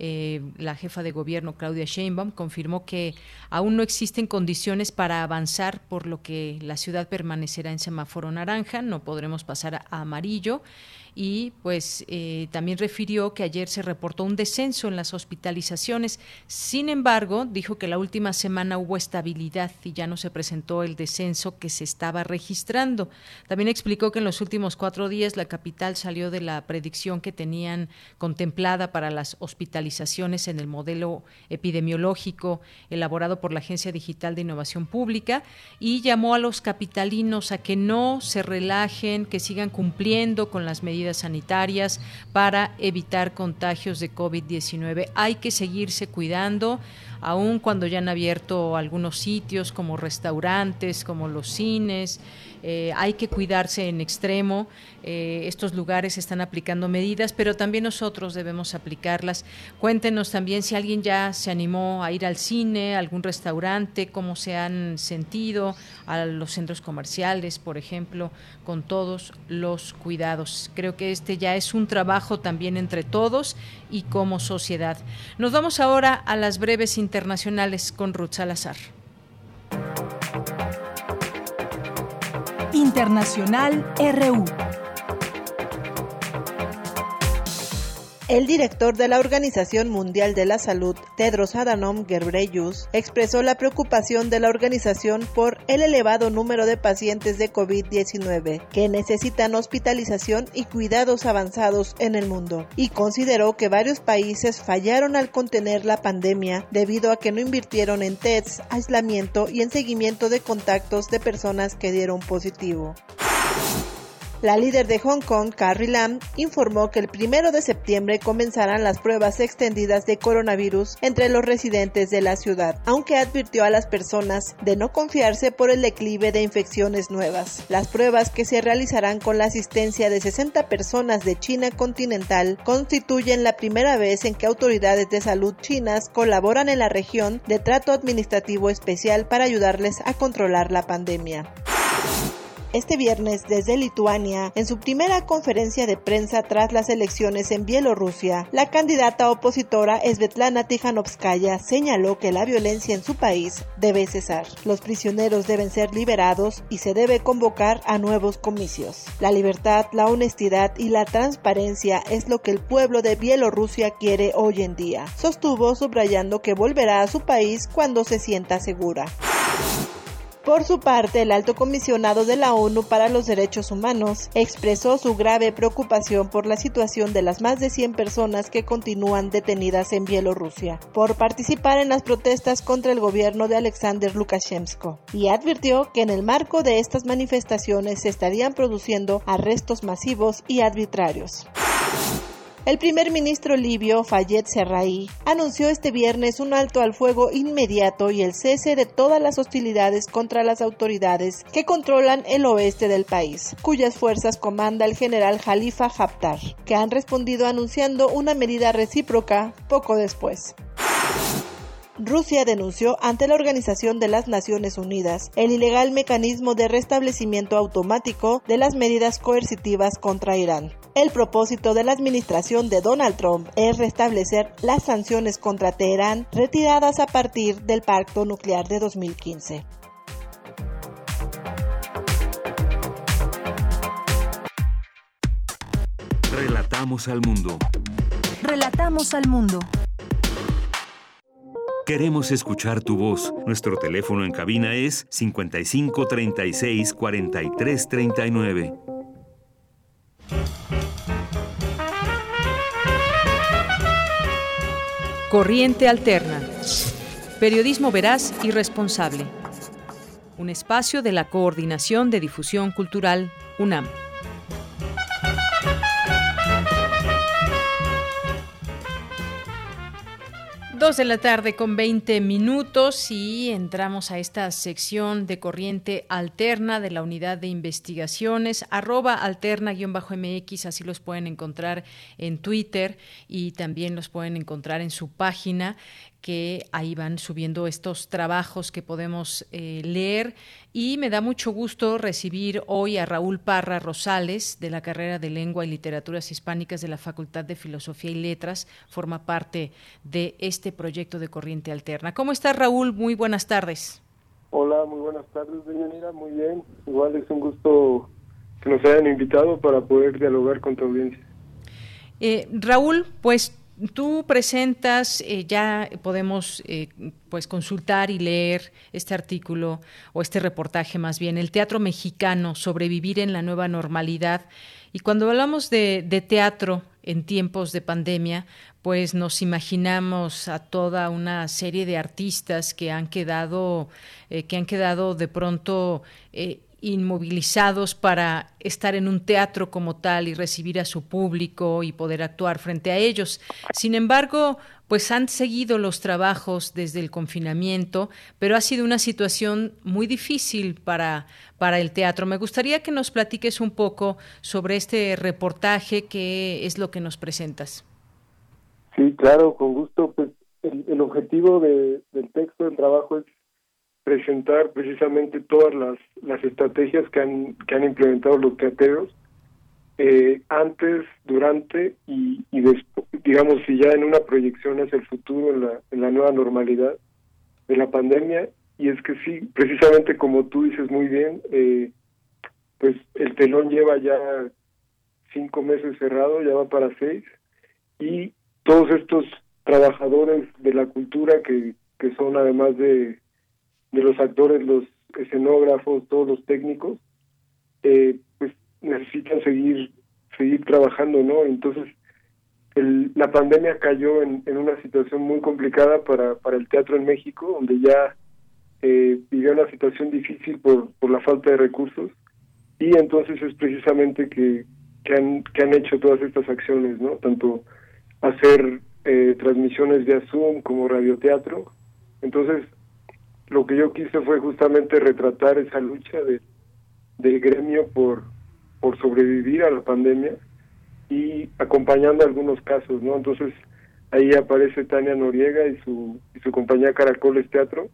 Eh, la jefa de gobierno Claudia Sheinbaum confirmó que aún no existen condiciones para avanzar, por lo que la ciudad permanecerá en semáforo naranja, no podremos pasar a amarillo y pues eh, también refirió que ayer se reportó un descenso en las hospitalizaciones. Sin embargo, dijo que la última semana hubo estabilidad y ya no se presentó el descenso que se estaba registrando. También explicó que en los últimos cuatro días la capital salió de la predicción que tenían contemplada para las hospitalizaciones en el modelo epidemiológico elaborado por la Agencia Digital de Innovación Pública y llamó a los capitalinos a que no se relajen, que sigan cumpliendo con las medidas sanitarias para evitar contagios de COVID-19. Hay que seguirse cuidando, aun cuando ya han abierto algunos sitios como restaurantes, como los cines. Eh, hay que cuidarse en extremo. Eh, estos lugares están aplicando medidas, pero también nosotros debemos aplicarlas. Cuéntenos también si alguien ya se animó a ir al cine, a algún restaurante, cómo se han sentido, a los centros comerciales, por ejemplo, con todos los cuidados. Creo que este ya es un trabajo también entre todos y como sociedad. Nos vamos ahora a las breves internacionales con Ruth Salazar. Internacional RU. El director de la Organización Mundial de la Salud, Tedros Adhanom Ghebreyesus, expresó la preocupación de la organización por el elevado número de pacientes de COVID-19 que necesitan hospitalización y cuidados avanzados en el mundo y consideró que varios países fallaron al contener la pandemia debido a que no invirtieron en tests, aislamiento y en seguimiento de contactos de personas que dieron positivo. La líder de Hong Kong, Carrie Lam, informó que el primero de septiembre comenzarán las pruebas extendidas de coronavirus entre los residentes de la ciudad, aunque advirtió a las personas de no confiarse por el declive de infecciones nuevas. Las pruebas que se realizarán con la asistencia de 60 personas de China continental constituyen la primera vez en que autoridades de salud chinas colaboran en la región de trato administrativo especial para ayudarles a controlar la pandemia. Este viernes, desde Lituania, en su primera conferencia de prensa tras las elecciones en Bielorrusia, la candidata opositora Svetlana Tijanovskaya señaló que la violencia en su país debe cesar. Los prisioneros deben ser liberados y se debe convocar a nuevos comicios. La libertad, la honestidad y la transparencia es lo que el pueblo de Bielorrusia quiere hoy en día. Sostuvo subrayando que volverá a su país cuando se sienta segura. Por su parte, el alto comisionado de la ONU para los Derechos Humanos expresó su grave preocupación por la situación de las más de 100 personas que continúan detenidas en Bielorrusia por participar en las protestas contra el gobierno de Alexander Lukashenko y advirtió que en el marco de estas manifestaciones se estarían produciendo arrestos masivos y arbitrarios. El primer ministro libio Fayed Serraí anunció este viernes un alto al fuego inmediato y el cese de todas las hostilidades contra las autoridades que controlan el oeste del país, cuyas fuerzas comanda el general Khalifa Haftar, que han respondido anunciando una medida recíproca poco después. Rusia denunció ante la Organización de las Naciones Unidas el ilegal mecanismo de restablecimiento automático de las medidas coercitivas contra Irán. El propósito de la administración de Donald Trump es restablecer las sanciones contra Teherán retiradas a partir del pacto nuclear de 2015. Relatamos al mundo. Relatamos al mundo. Queremos escuchar tu voz. Nuestro teléfono en cabina es 55 36 43 39. Corriente Alterna. Periodismo veraz y responsable. Un espacio de la Coordinación de Difusión Cultural, UNAM. Dos de la tarde con 20 minutos y entramos a esta sección de corriente alterna de la unidad de investigaciones, arroba alterna-mx, así los pueden encontrar en Twitter y también los pueden encontrar en su página que ahí van subiendo estos trabajos que podemos eh, leer y me da mucho gusto recibir hoy a Raúl Parra Rosales de la carrera de Lengua y Literaturas Hispánicas de la Facultad de Filosofía y Letras, forma parte de este proyecto de Corriente Alterna. ¿Cómo está Raúl? Muy buenas tardes. Hola, muy buenas tardes, Nira. Muy bien. Igual es un gusto que nos hayan invitado para poder dialogar con tu audiencia. Eh, Raúl, pues tú presentas, eh, ya podemos eh, pues consultar y leer este artículo o este reportaje más bien, el teatro mexicano, sobrevivir en la nueva normalidad. Y cuando hablamos de, teatro en tiempos de pandemia, pues nos imaginamos a toda una serie de artistas que han quedado, eh, que han quedado de pronto inmovilizados para estar en un teatro como tal y recibir a su público y poder actuar frente a ellos. Sin embargo, pues han seguido los trabajos desde el confinamiento, pero ha sido una situación muy difícil para, para el teatro. Me gustaría que nos platiques un poco sobre este reportaje, qué es lo que nos presentas. Sí, claro, con gusto. Pues el, objetivo del texto, del trabajo es presentar precisamente todas las, las estrategias que han, que han implementado los teateros eh, antes, durante y, después, digamos, si ya en una proyección hacia el futuro, en la, en la nueva normalidad de la pandemia. Y es que sí, precisamente como tú dices muy bien, eh, pues el telón lleva ya cinco meses cerrado, ya va para seis, y todos estos trabajadores de la cultura que, que son además de de los actores, los escenógrafos, todos los técnicos, eh, pues necesitan seguir seguir trabajando, ¿no? Entonces, el, la pandemia cayó en, en, una situación muy complicada para, para el teatro en México, donde ya eh, vivió una situación difícil por, por la falta de recursos, y entonces es precisamente que, que, han, que han hecho todas estas acciones, ¿no? Tanto hacer eh, transmisiones vía Zoom como radioteatro. Entonces, lo que yo quise fue justamente retratar esa lucha de, del gremio por, por sobrevivir a la pandemia y acompañando algunos casos, ¿no? Entonces ahí aparece Tania Noriega y su, y su compañía Caracoles Teatro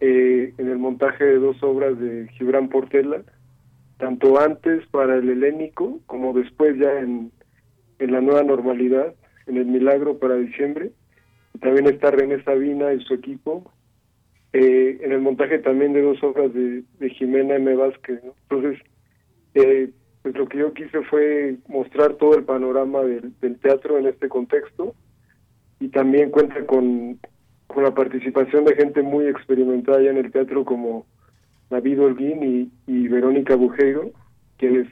eh, en el montaje de dos obras de Gibran Portela, tanto antes para el helénico como después ya en, en la nueva normalidad, en el milagro para diciembre. también está René Sabina y su equipo eh, en el montaje también de dos obras de, Jimena M. Vázquez. Entonces, eh, pues lo que yo quise fue mostrar todo el panorama del, teatro en este contexto y también cuenta con, con la participación de gente muy experimentada ya en el teatro como David Holguín y, Verónica Bujeiro, quienes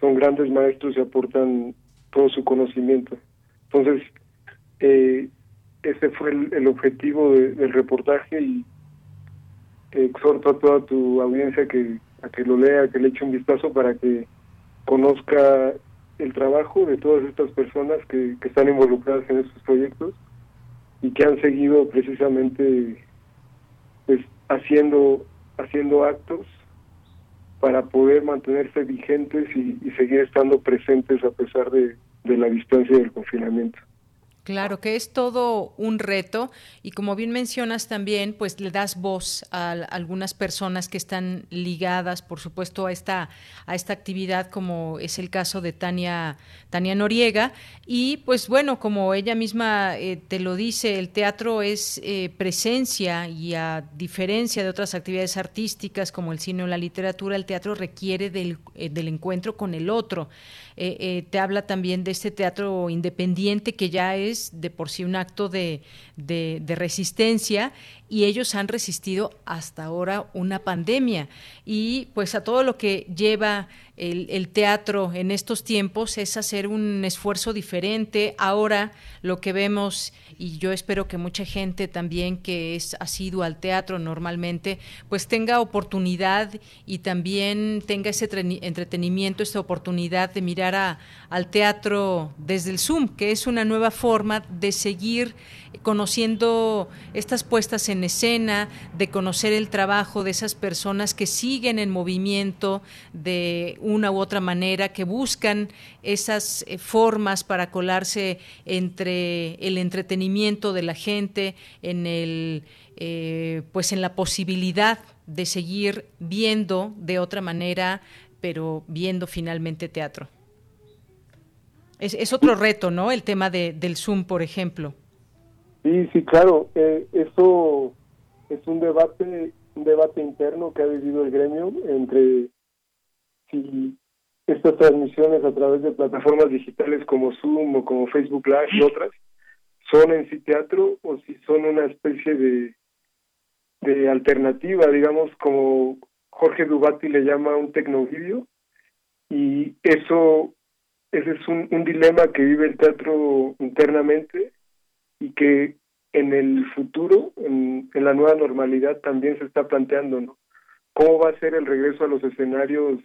son grandes maestros y aportan todo su conocimiento. Entonces, eh, ese fue el, objetivo del reportaje y exhorto a toda tu audiencia que, a que lo lea, que le eche un vistazo para que conozca el trabajo de todas estas personas que, que están involucradas en estos proyectos y que han seguido precisamente pues haciendo haciendo actos para poder mantenerse vigentes y, seguir estando presentes a pesar de, de la distancia del confinamiento. Claro, que es todo un reto y como bien mencionas también, pues le das voz a, algunas personas que están ligadas, por supuesto, a esta a esta actividad, como es el caso de Tania Tania Noriega y pues bueno, como ella misma eh, te lo dice, el teatro es eh, presencia y a diferencia de otras actividades artísticas como el cine o la literatura, el teatro requiere del, eh, del encuentro con el otro. Te habla también de este teatro independiente que ya es de por sí un acto de, de, resistencia y ellos han resistido hasta ahora una pandemia. Y pues a todo lo que lleva el, teatro en estos tiempos es hacer un esfuerzo diferente. Ahora lo que vemos, y yo espero que mucha gente también que es asidua al teatro normalmente, pues tenga oportunidad y también tenga ese entretenimiento, esta oportunidad de mirar a, al teatro desde el Zoom, que es una nueva forma de seguir conociendo estas puestas en escena, de conocer el trabajo de esas personas que siguen en movimiento de una u otra manera, que buscan esas eh, formas para colarse entre el entretenimiento de la gente, en el eh, pues en la posibilidad de seguir viendo de otra manera, pero viendo finalmente teatro. Es, otro reto, ¿no? El tema de, del Zoom, por ejemplo. Sí, sí, claro. Eh, eso es un debate, un debate interno que ha vivido el gremio entre si estas transmisiones a través de plataformas digitales como Zoom o como Facebook Live y otras son en sí teatro o si son una especie de, de alternativa, digamos, como Jorge Dubati le llama un tecnovideo y eso ese es un, un dilema que vive el teatro internamente y que en el futuro, en, la nueva normalidad, también se está planteando, ¿no? ¿Cómo va a ser el regreso a los escenarios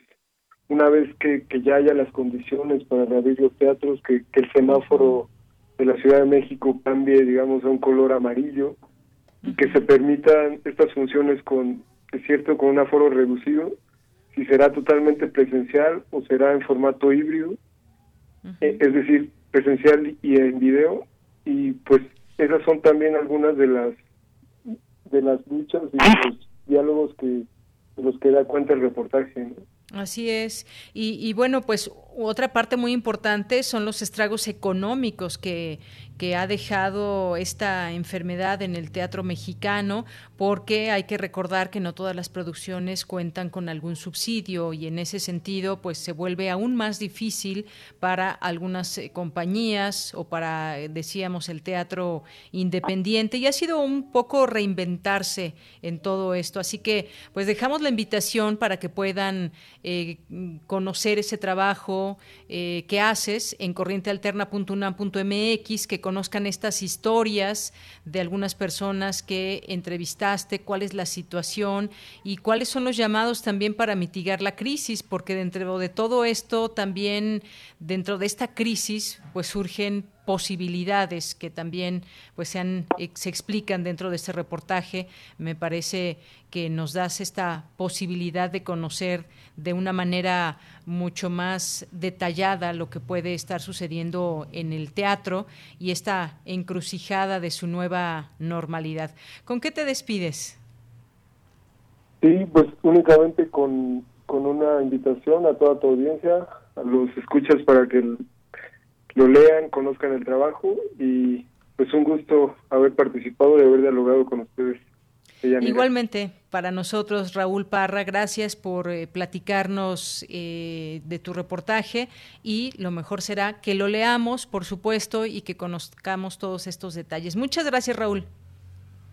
una vez que, que ya haya las condiciones para reabrir los teatros, que, que, el semáforo de la Ciudad de México cambie, digamos, a un color amarillo, y que se permitan estas funciones con, es cierto, con un aforo reducido, si será totalmente presencial o será en formato híbrido, e, es decir, presencial y en video, y pues esas son también algunas de las de las luchas y los diálogos que de los que da cuenta el reportaje. Así es. Y, y, bueno, pues otra parte muy importante son los estragos económicos que, que ha dejado esta enfermedad en el teatro mexicano, porque hay que recordar que no todas las producciones cuentan con algún subsidio y en ese sentido pues se vuelve aún más difícil para algunas eh, compañías o para, eh, decíamos, el teatro independiente y ha sido un poco reinventarse en todo esto. Así que pues dejamos la invitación para que puedan eh, conocer ese trabajo que haces en corrientealterna.unam.mx, que conozcan estas historias de algunas personas que entrevistaste, cuál es la situación y cuáles son los llamados también para mitigar la crisis, porque dentro de todo esto también, dentro de esta crisis, pues surgen posibilidades que también pues se, eh, se explican dentro de este reportaje. Me parece que nos das esta posibilidad de conocer de una manera mucho más detallada lo que puede estar sucediendo en el teatro y esta encrucijada de su nueva normalidad. ¿Con qué te despides? Sí, pues únicamente con, con una invitación a toda tu audiencia, a los escuchas para que lo lean, conozcan el trabajo y pues un gusto haber participado y haber dialogado con ustedes. Igualmente, para nosotros, Raúl Parra, gracias por eh, platicarnos eh, de tu reportaje y lo mejor será que lo leamos, por supuesto, y que conozcamos todos estos detalles. Muchas gracias, Raúl.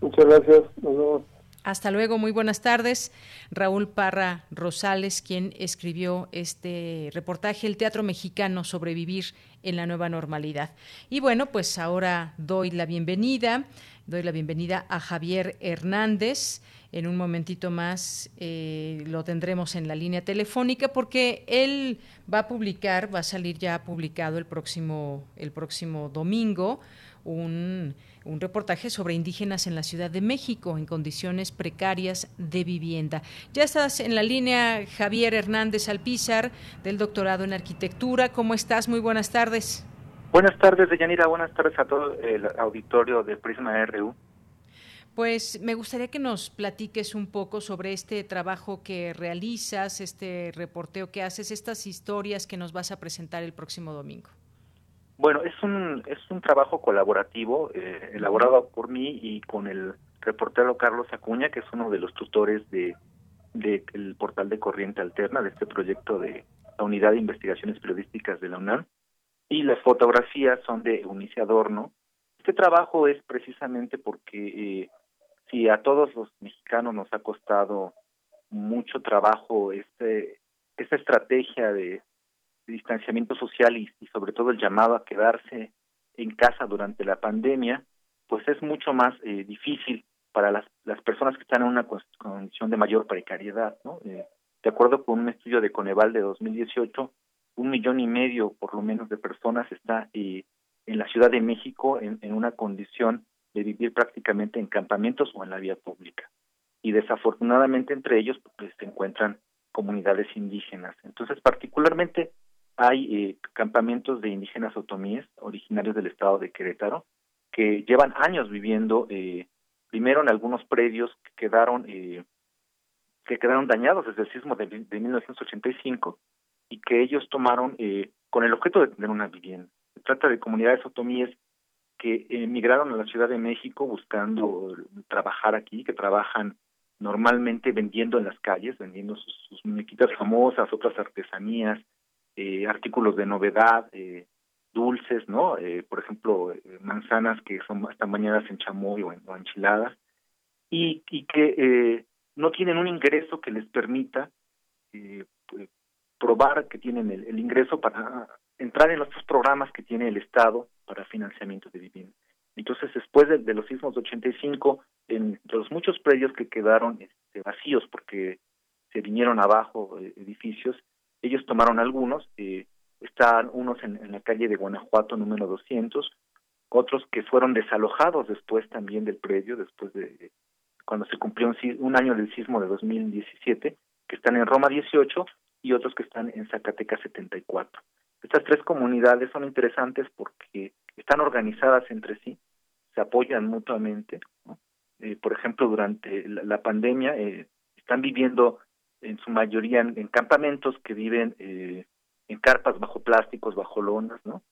Muchas gracias. Nos vemos. Hasta luego, muy buenas tardes. Raúl Parra Rosales, quien escribió este reportaje, El Teatro Mexicano, sobrevivir en la nueva normalidad. Y bueno, pues ahora doy la bienvenida, doy la bienvenida a Javier Hernández. En un momentito más eh, lo tendremos en la línea telefónica porque él va a publicar, va a salir ya publicado el próximo, el próximo domingo un, un, reportaje sobre indígenas en la Ciudad de México en condiciones precarias de vivienda. Ya estás en la línea, Javier Hernández Alpizar, del doctorado en arquitectura. ¿Cómo estás? Muy buenas tardes. Buenas tardes, Deyanira. Buenas tardes a todo el auditorio de Prisma RU. Pues me gustaría que nos platiques un poco sobre este trabajo que realizas, este reporteo que haces, estas historias que nos vas a presentar el próximo domingo. Bueno, es un, es un trabajo colaborativo eh, elaborado por mí y con el reportero Carlos Acuña, que es uno de los tutores de del portal de Corriente Alterna, de este proyecto de la Unidad de Investigaciones Periodísticas de la UNAM. Y las fotografías son de Eunice Adorno. Este trabajo es precisamente porque eh, si a todos los mexicanos nos ha costado mucho trabajo este esta estrategia de, distanciamiento social y, sobre todo el llamado a quedarse en casa durante la pandemia, pues es mucho más eh, difícil para las, las personas que están en una condición de mayor precariedad. ¿no? Eh, de acuerdo con un estudio de Coneval de 2018, un millón y medio por lo menos de personas está eh, en la Ciudad de México en, una condición de vivir prácticamente en campamentos o en la vía pública. Y desafortunadamente entre ellos pues, se encuentran comunidades indígenas. Entonces, particularmente hay eh, campamentos de indígenas otomíes originarios del estado de Querétaro que llevan años viviendo eh, primero en algunos predios que quedaron eh, que quedaron dañados desde el sismo de, de 1985 y que ellos tomaron eh, con el objeto de tener una vivienda. Se trata de comunidades otomíes que emigraron a la Ciudad de México buscando trabajar aquí, que trabajan normalmente vendiendo en las calles, vendiendo sus, muñequitas famosas, otras artesanías, eh, artículos de novedad, eh, dulces, ¿no? Eh, por ejemplo, eh, manzanas que son están bañadas en chamoy o, en, enchiladas, y, y que eh, no tienen un ingreso que les permita eh, pues, probar que tienen el, el ingreso para entrar en los programas que tiene el Estado para financiamiento de vivienda. Entonces, después de, los sismos de 85, entre los muchos predios que quedaron este, vacíos porque se vinieron abajo edificios, ellos tomaron algunos, eh, están unos en, la calle de Guanajuato número 200, otros que fueron desalojados después también del predio, después de cuando se cumplió un, año del sismo de 2017, que están en Roma 18 y otros que están en Zacatecas 74. Estas tres comunidades son interesantes porque están organizadas entre sí, se apoyan mutuamente. Eh, por ejemplo, durante la, la pandemia eh, están viviendo en su mayoría en, en campamentos que viven eh, en carpas bajo plásticos, bajo lonas, ¿no?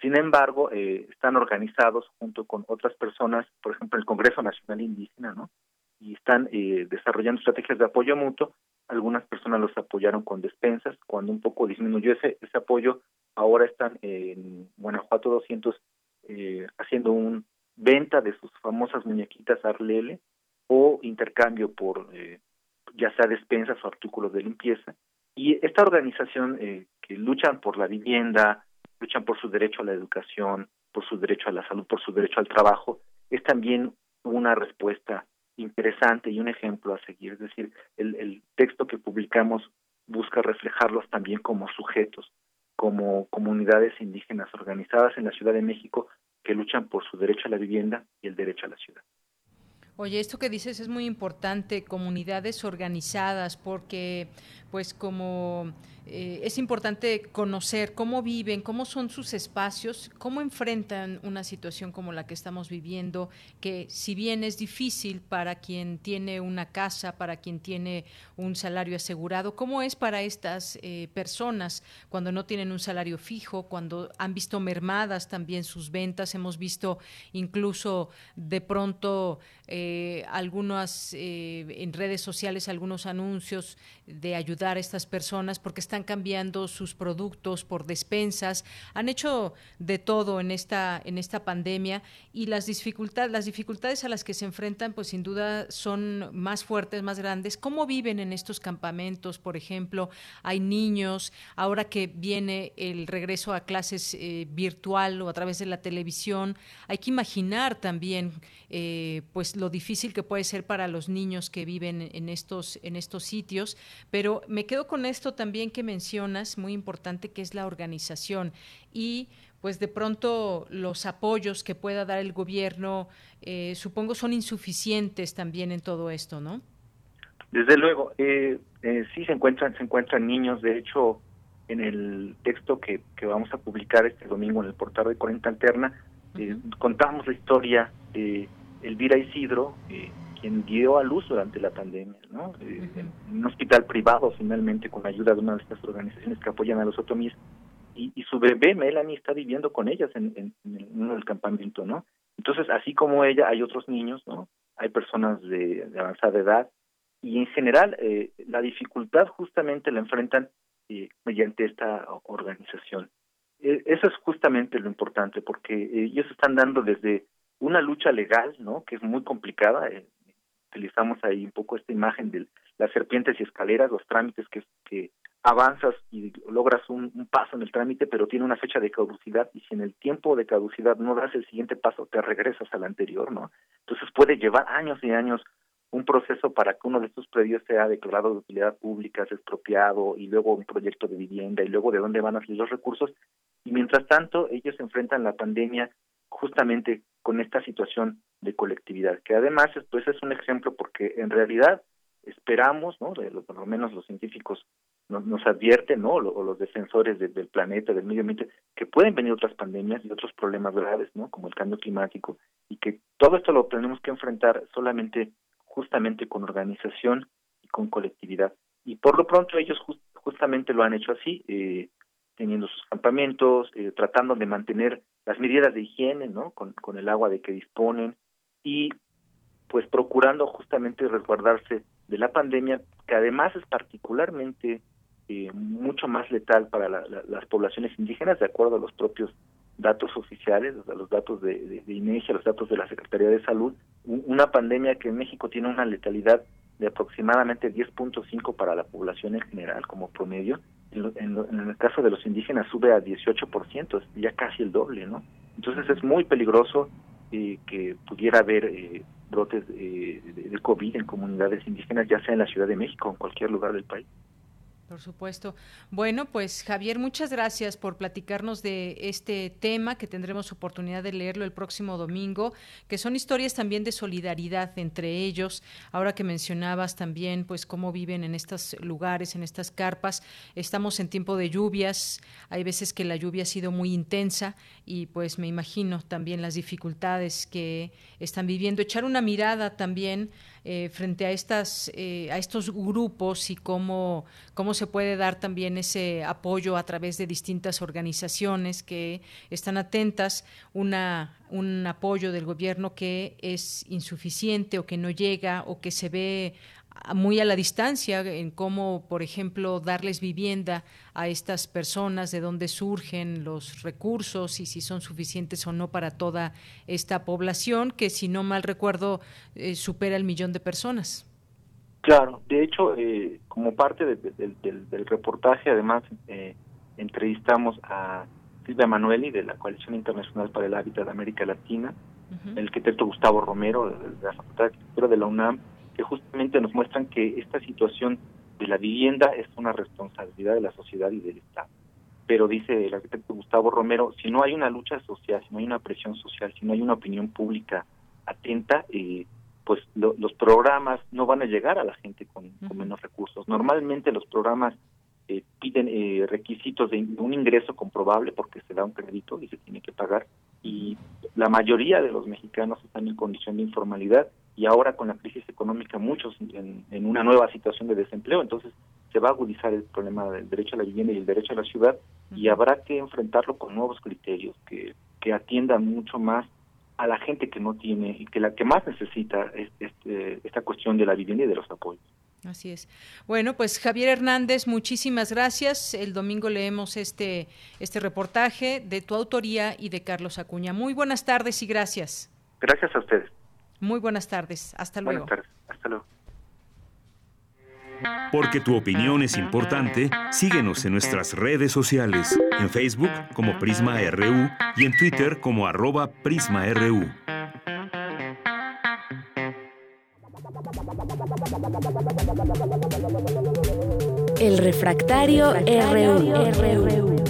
Sin embargo, eh, están organizados junto con otras personas, por ejemplo, el Congreso Nacional Indígena, ¿no? Y están eh, desarrollando estrategias de apoyo mutuo algunas personas los apoyaron con despensas, cuando un poco disminuyó ese, ese apoyo, ahora están en Guanajuato 200 eh, haciendo un venta de sus famosas muñequitas Arlele o intercambio por eh, ya sea despensas o artículos de limpieza. Y esta organización eh, que luchan por la vivienda, luchan por su derecho a la educación, por su derecho a la salud, por su derecho al trabajo, es también una respuesta interesante y un ejemplo a seguir. Es decir, el, el texto que publicamos busca reflejarlos también como sujetos, como comunidades indígenas organizadas en la Ciudad de México que luchan por su derecho a la vivienda y el derecho a la ciudad. Oye, esto que dices es muy importante, comunidades organizadas, porque pues como eh, es importante conocer cómo viven, cómo son sus espacios, cómo enfrentan una situación como la que estamos viviendo, que si bien es difícil para quien tiene una casa, para quien tiene un salario asegurado, ¿cómo es para estas eh, personas cuando no tienen un salario fijo, cuando han visto mermadas también sus ventas? Hemos visto incluso de pronto... Eh, eh, algunas eh, en redes sociales algunos anuncios de ayudar a estas personas porque están cambiando sus productos por despensas, han hecho de todo en esta en esta pandemia y las dificultades las dificultades a las que se enfrentan pues sin duda son más fuertes, más grandes. ¿Cómo viven en estos campamentos, por ejemplo? Hay niños, ahora que viene el regreso a clases eh, virtual o a través de la televisión, hay que imaginar también pues lo difícil que puede ser para los niños que viven en estos, en estos sitios. Pero me quedo con esto también que mencionas, muy importante, que es la organización y pues de pronto los apoyos que pueda dar el gobierno, eh, supongo, son insuficientes también en todo esto, ¿no? Desde luego, eh, eh, sí se encuentran, se encuentran niños. De hecho, en el texto que, que vamos a publicar este domingo en el portal de Corriente Alterna, eh, contamos la historia de Elvira Isidro, eh, quien dio a luz durante la pandemia, ¿no? Eh, en un hospital privado, finalmente, con la ayuda de una de estas organizaciones que apoyan a los otomíes. Y, y su bebé, Melanie, está viviendo con ellas en, en, en uno del campamento, ¿no? Entonces, así como ella, hay otros niños, ¿no? Hay personas de, de avanzada edad, y en general eh, la dificultad justamente la enfrentan eh, mediante esta organización. Eh, eso es justamente lo importante porque ellos están dando desde una lucha legal, ¿no? Que es muy complicada. utilizamos ahí un poco esta imagen de las serpientes y escaleras, los trámites que, avanzas y logras un, paso en el trámite, pero tiene una fecha de caducidad y si en el tiempo de caducidad no das el siguiente paso, te regresas al anterior, ¿no? Entonces puede llevar años y años un proceso para que uno de estos predios sea declarado de utilidad pública, sea expropiado y luego un proyecto de vivienda y luego de dónde van a salir los recursos. Y mientras tanto, ellos enfrentan la pandemia justamente con esta situación de colectividad, que además pues es un ejemplo porque en realidad esperamos, ¿no? De, por lo menos los científicos nos, nos advierten, ¿no? O los defensores de, del planeta, del medio ambiente, que pueden venir otras pandemias y otros problemas graves, ¿no? Como el cambio climático y que todo esto lo tenemos que enfrentar solamente justamente con organización y con colectividad. Y por lo pronto ellos just, justamente lo han hecho así, eh, teniendo sus campamentos, eh, tratando de mantener las medidas de higiene, ¿no? Con, con el agua de que disponen y pues procurando justamente resguardarse de la pandemia, que además es particularmente eh, mucho más letal para la, la, las poblaciones indígenas, de acuerdo a los propios datos oficiales, o sea, los datos de, de, de INEGI, los datos de la Secretaría de Salud, una pandemia que en México tiene una letalidad de aproximadamente 10.5 para la población en general como promedio. En, lo, en, el caso de los indígenas sube a 18%, ya casi el doble, ¿no? Entonces es muy peligroso eh, que pudiera haber eh, brotes eh, de COVID en comunidades indígenas, ya sea en la Ciudad de México o en cualquier lugar del país. Por supuesto. Bueno, pues Javier, muchas gracias por platicarnos de este tema que tendremos oportunidad de leerlo el próximo domingo, que son historias también de solidaridad entre ellos. Ahora que mencionabas también pues cómo viven en estos lugares, en estas carpas, estamos en tiempo de lluvias, hay veces que la lluvia ha sido muy intensa y pues me imagino también las dificultades que están viviendo. Echar una mirada también eh, frente a estas eh, a estos grupos y cómo cómo se puede dar también ese apoyo a través de distintas organizaciones que están atentas, una, un apoyo del gobierno que es insuficiente o que no llega o que se ve muy a la distancia en cómo, por ejemplo, darles vivienda a estas personas, de dónde surgen los recursos y si son suficientes o no para toda esta población, que si no mal recuerdo eh, supera el millón de personas. Claro, de hecho, eh, como parte de, de, del, del reportaje, además, eh, entrevistamos a Silvia Manueli de la Coalición Internacional para el Hábitat de América Latina, uh -huh. el arquitecto Gustavo Romero de, de la Facultad de Arquitectura de la UNAM, que justamente nos muestran que esta situación de la vivienda es una responsabilidad de la sociedad y del Estado. Pero dice el arquitecto Gustavo Romero, si no hay una lucha social, si no hay una presión social, si no hay una opinión pública atenta, eh, pues lo, los programas no van a llegar a la gente con, con menos recursos. Normalmente los programas eh, piden eh, requisitos de un ingreso comprobable porque se da un crédito y se tiene que pagar y la mayoría de los mexicanos están en condición de informalidad y ahora con la crisis económica muchos en, en una nueva situación de desempleo, entonces se va a agudizar el problema del derecho a la vivienda y el derecho a la ciudad y habrá que enfrentarlo con nuevos criterios que, que atiendan mucho más a la gente que no tiene y que la que más necesita es, este, esta cuestión de la vivienda y de los apoyos. Así es. Bueno, pues Javier Hernández, muchísimas gracias. El domingo leemos este, este reportaje de tu autoría y de Carlos Acuña. Muy buenas tardes y gracias. Gracias a ustedes. Muy buenas tardes. Hasta luego. Buenas tardes. Hasta luego. Porque tu opinión es importante, síguenos en nuestras redes sociales, en Facebook como Prisma RU y en Twitter como arroba PrismaRU. El refractario, RU.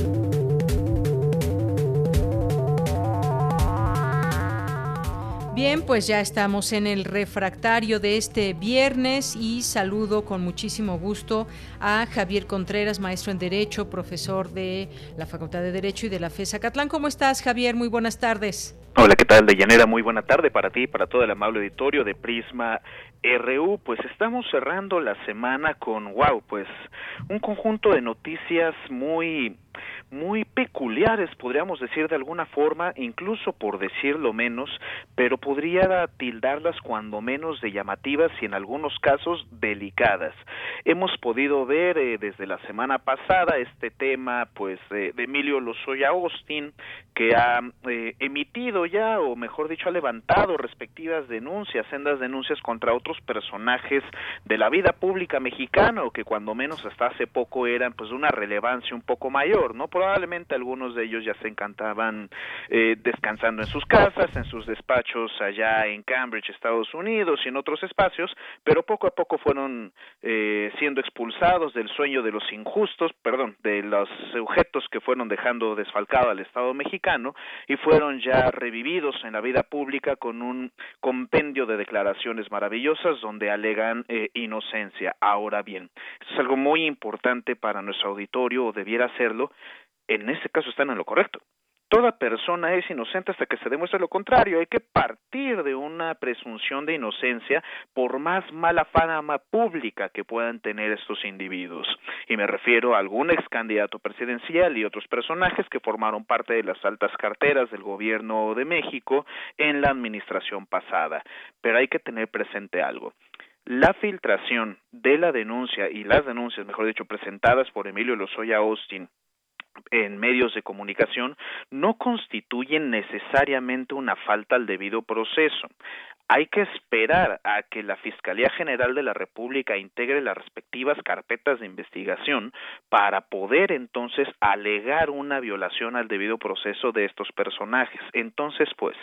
Bien, pues ya estamos en el refractario de este viernes y saludo con muchísimo gusto a Javier Contreras, maestro en Derecho, profesor de la Facultad de Derecho y de la FESA Catlán. ¿Cómo estás, Javier? Muy buenas tardes. Hola, ¿qué tal, Deyanera? Muy buena tarde para ti y para todo el amable auditorio de Prisma RU. Pues estamos cerrando la semana con, wow, pues un conjunto de noticias muy muy peculiares, podríamos decir de alguna forma, incluso por decirlo menos, pero podría tildarlas cuando menos de llamativas y en algunos casos delicadas. Hemos podido ver eh, desde la semana pasada este tema, pues, de Emilio Lozoya Austin, que ha eh, emitido ya, o mejor dicho, ha levantado respectivas denuncias, sendas denuncias contra otros personajes de la vida pública mexicana, o que cuando menos hasta hace poco eran, pues, de una relevancia un poco mayor, ¿no? Probablemente algunos de ellos ya se encantaban eh, descansando en sus casas, en sus despachos allá en Cambridge, Estados Unidos y en otros espacios, pero poco a poco fueron eh, siendo expulsados del sueño de los injustos, perdón, de los sujetos que fueron dejando desfalcado al Estado mexicano y fueron ya revividos en la vida pública con un compendio de declaraciones maravillosas donde alegan eh, inocencia. Ahora bien, es algo muy importante para nuestro auditorio o debiera serlo, en ese caso están en lo correcto. Toda persona es inocente hasta que se demuestre lo contrario. Hay que partir de una presunción de inocencia por más mala fama pública que puedan tener estos individuos. Y me refiero a algún ex candidato presidencial y otros personajes que formaron parte de las altas carteras del gobierno de México en la administración pasada. Pero hay que tener presente algo. La filtración de la denuncia y las denuncias, mejor dicho, presentadas por Emilio Lozoya Austin en medios de comunicación no constituyen necesariamente una falta al debido proceso. Hay que esperar a que la Fiscalía General de la República integre las respectivas carpetas de investigación para poder entonces alegar una violación al debido proceso de estos personajes. Entonces, pues,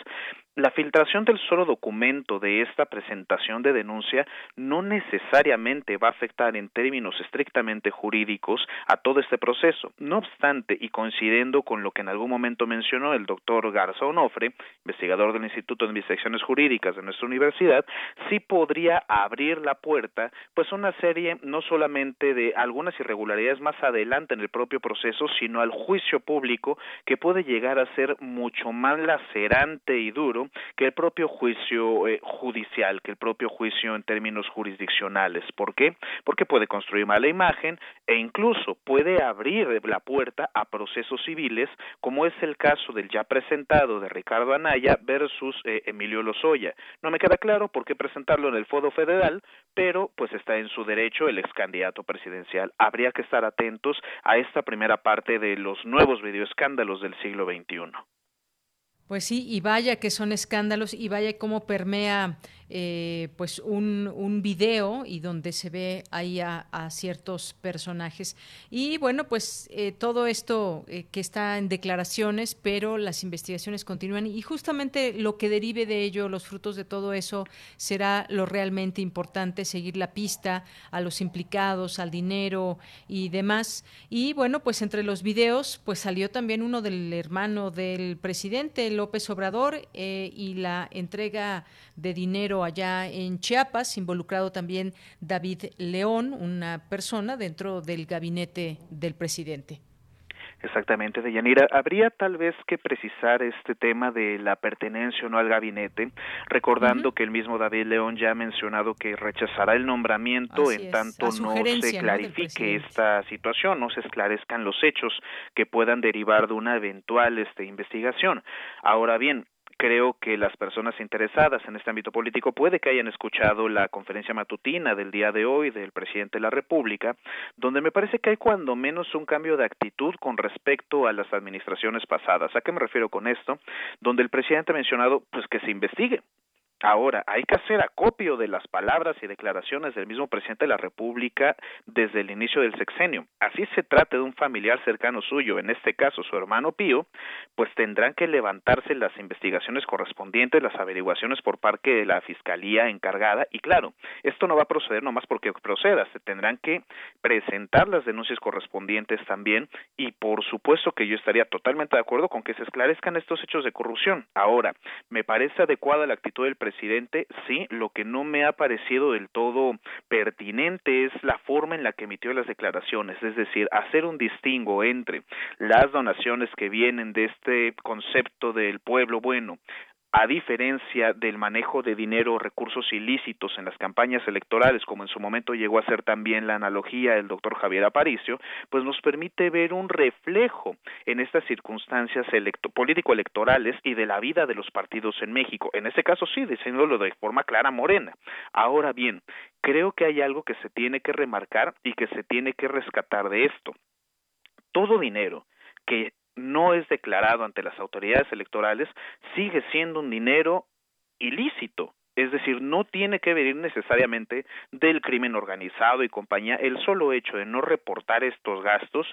la filtración del solo documento de esta presentación de denuncia no necesariamente va a afectar en términos estrictamente jurídicos a todo este proceso. No obstante, y coincidiendo con lo que en algún momento mencionó el doctor Garza Onofre, investigador del Instituto de Investigaciones Jurídicas de nuestra universidad, sí podría abrir la puerta, pues una serie no solamente de algunas irregularidades más adelante en el propio proceso, sino al juicio público que puede llegar a ser mucho más lacerante y duro que el propio juicio eh, judicial, que el propio juicio en términos jurisdiccionales. ¿Por qué? Porque puede construir mala imagen e incluso puede abrir la puerta a procesos civiles, como es el caso del ya presentado de Ricardo Anaya versus eh, Emilio Lozoya. No me queda claro por qué presentarlo en el Fodo Federal, pero pues está en su derecho el ex candidato presidencial. Habría que estar atentos a esta primera parte de los nuevos videoescándalos del siglo XXI. Pues sí, y vaya que son escándalos y vaya cómo permea eh, pues un, un, video y donde se ve ahí a, ciertos personajes. Y bueno, pues eh, todo esto eh, que está en declaraciones, pero las investigaciones continúan y justamente lo que derive de ello, los frutos de todo eso, será lo realmente importante, seguir la pista a los implicados, al dinero y demás. Y bueno, pues entre los videos, pues salió también uno del hermano del presidente López Obrador y la entrega de dinero allá en Chiapas, involucrado también David León, una persona dentro del gabinete del presidente. Exactamente, Deyanira. Habría tal vez que precisar este tema de la pertenencia o no al gabinete, recordando que el mismo David León ya ha mencionado que rechazará el nombramiento en tanto no se clarifique esta situación, no se esclarezcan los hechos que puedan derivar de una eventual este, investigación. Ahora bien, creo que las personas interesadas en este ámbito político puede que hayan escuchado la conferencia matutina del día de hoy del presidente de la República, donde me parece que hay cuando menos un cambio de actitud con respecto a las administraciones pasadas. ¿A qué me refiero con esto? Donde el presidente ha mencionado pues que se investigue, Ahora, hay que hacer acopio de las palabras y declaraciones del mismo presidente de la República desde el inicio del sexenio. Así se trate de un familiar cercano suyo, en este caso su hermano Pío, pues tendrán que levantarse las investigaciones correspondientes, las averiguaciones por parte de la Fiscalía encargada. Y claro, esto no va a proceder nomás porque proceda, se tendrán que presentar las denuncias correspondientes también y por supuesto que yo estaría totalmente de acuerdo con que se esclarezcan estos hechos de corrupción. Ahora, me parece adecuada la actitud del presidente presidente, sí, lo que no me ha parecido del todo pertinente es la forma en la que emitió las declaraciones, es decir, hacer un distingo entre las donaciones que vienen de este concepto del pueblo bueno, a diferencia del manejo de dinero o recursos ilícitos en las campañas electorales, como en su momento llegó a ser también la analogía del doctor Javier Aparicio, pues nos permite ver un reflejo en estas circunstancias político-electorales y de la vida de los partidos en México. En este caso sí, diciéndolo de forma clara morena. Ahora bien, creo que hay algo que se tiene que remarcar y que se tiene que rescatar de esto. Todo dinero que no es declarado ante las autoridades electorales, sigue siendo un dinero ilícito. Es decir, no tiene que venir necesariamente del crimen organizado y compañía. El solo hecho de no reportar estos gastos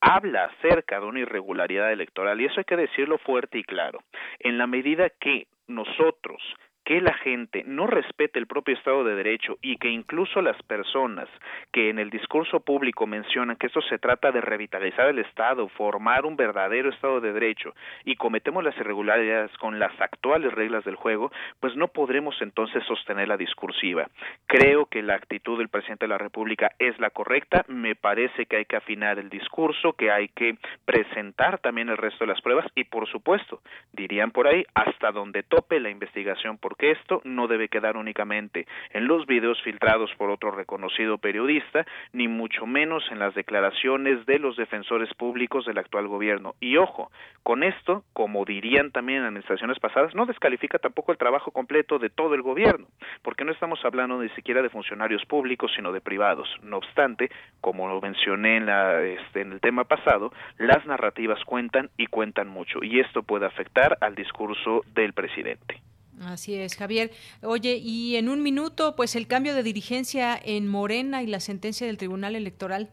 habla acerca de una irregularidad electoral y eso hay que decirlo fuerte y claro. En la medida que nosotros que la gente no respete el propio Estado de Derecho y que incluso las personas que en el discurso público mencionan que esto se trata de revitalizar el Estado, formar un verdadero Estado de Derecho y cometemos las irregularidades con las actuales reglas del juego, pues no podremos entonces sostener la discursiva. Creo que la actitud del presidente de la República es la correcta, me parece que hay que afinar el discurso, que hay que presentar también el resto de las pruebas y por supuesto, dirían por ahí, hasta donde tope la investigación por porque esto no debe quedar únicamente en los videos filtrados por otro reconocido periodista, ni mucho menos en las declaraciones de los defensores públicos del actual gobierno. Y ojo, con esto, como dirían también en administraciones pasadas, no descalifica tampoco el trabajo completo de todo el gobierno, porque no estamos hablando ni siquiera de funcionarios públicos, sino de privados. No obstante, como lo mencioné en, la, este, en el tema pasado, las narrativas cuentan y cuentan mucho, y esto puede afectar al discurso del presidente. Así es, Javier. Oye, y en un minuto, pues el cambio de dirigencia en Morena y la sentencia del Tribunal Electoral.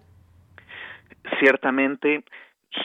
Ciertamente,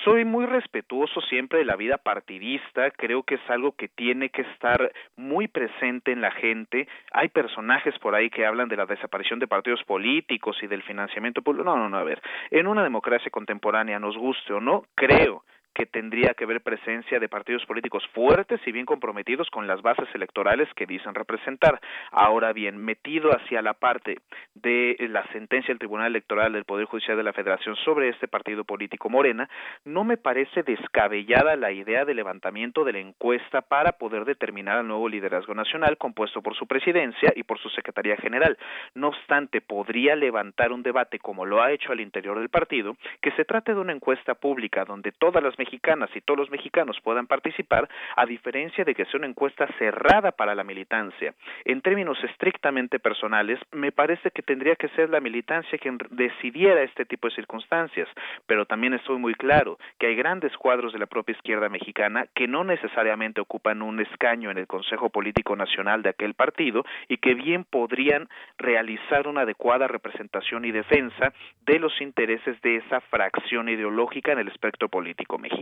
soy muy respetuoso siempre de la vida partidista, creo que es algo que tiene que estar muy presente en la gente. Hay personajes por ahí que hablan de la desaparición de partidos políticos y del financiamiento público. No, no, no, a ver, en una democracia contemporánea, nos guste o no, creo que tendría que haber presencia de partidos políticos fuertes y bien comprometidos con las bases electorales que dicen representar. Ahora bien, metido hacia la parte de la sentencia del Tribunal Electoral del Poder Judicial de la Federación sobre este partido político Morena, no me parece descabellada la idea de levantamiento de la encuesta para poder determinar al nuevo liderazgo nacional compuesto por su presidencia y por su Secretaría General. No obstante, podría levantar un debate como lo ha hecho al interior del partido, que se trate de una encuesta pública donde todas las mexicanas y todos los mexicanos puedan participar, a diferencia de que sea una encuesta cerrada para la militancia. En términos estrictamente personales, me parece que tendría que ser la militancia quien decidiera este tipo de circunstancias, pero también estoy muy claro que hay grandes cuadros de la propia izquierda mexicana que no necesariamente ocupan un escaño en el Consejo Político Nacional de aquel partido y que bien podrían realizar una adecuada representación y defensa de los intereses de esa fracción ideológica en el espectro político mexicano.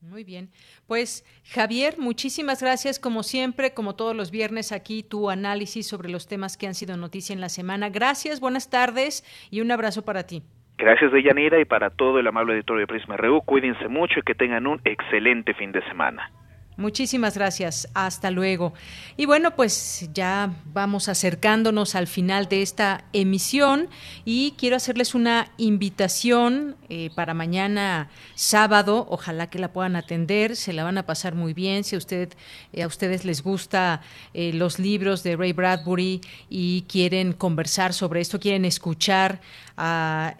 Muy bien. Pues Javier, muchísimas gracias como siempre, como todos los viernes aquí, tu análisis sobre los temas que han sido noticia en la semana. Gracias, buenas tardes y un abrazo para ti. Gracias, Deyanira, y para todo el amable editorio de Prisma RU. Cuídense mucho y que tengan un excelente fin de semana. Muchísimas gracias. Hasta luego. Y bueno, pues ya vamos acercándonos al final de esta emisión y quiero hacerles una invitación eh, para mañana sábado. Ojalá que la puedan atender. Se la van a pasar muy bien. Si a, usted, eh, ustedes les gusta eh, los libros de Ray Bradbury y quieren conversar sobre esto, quieren escuchar a,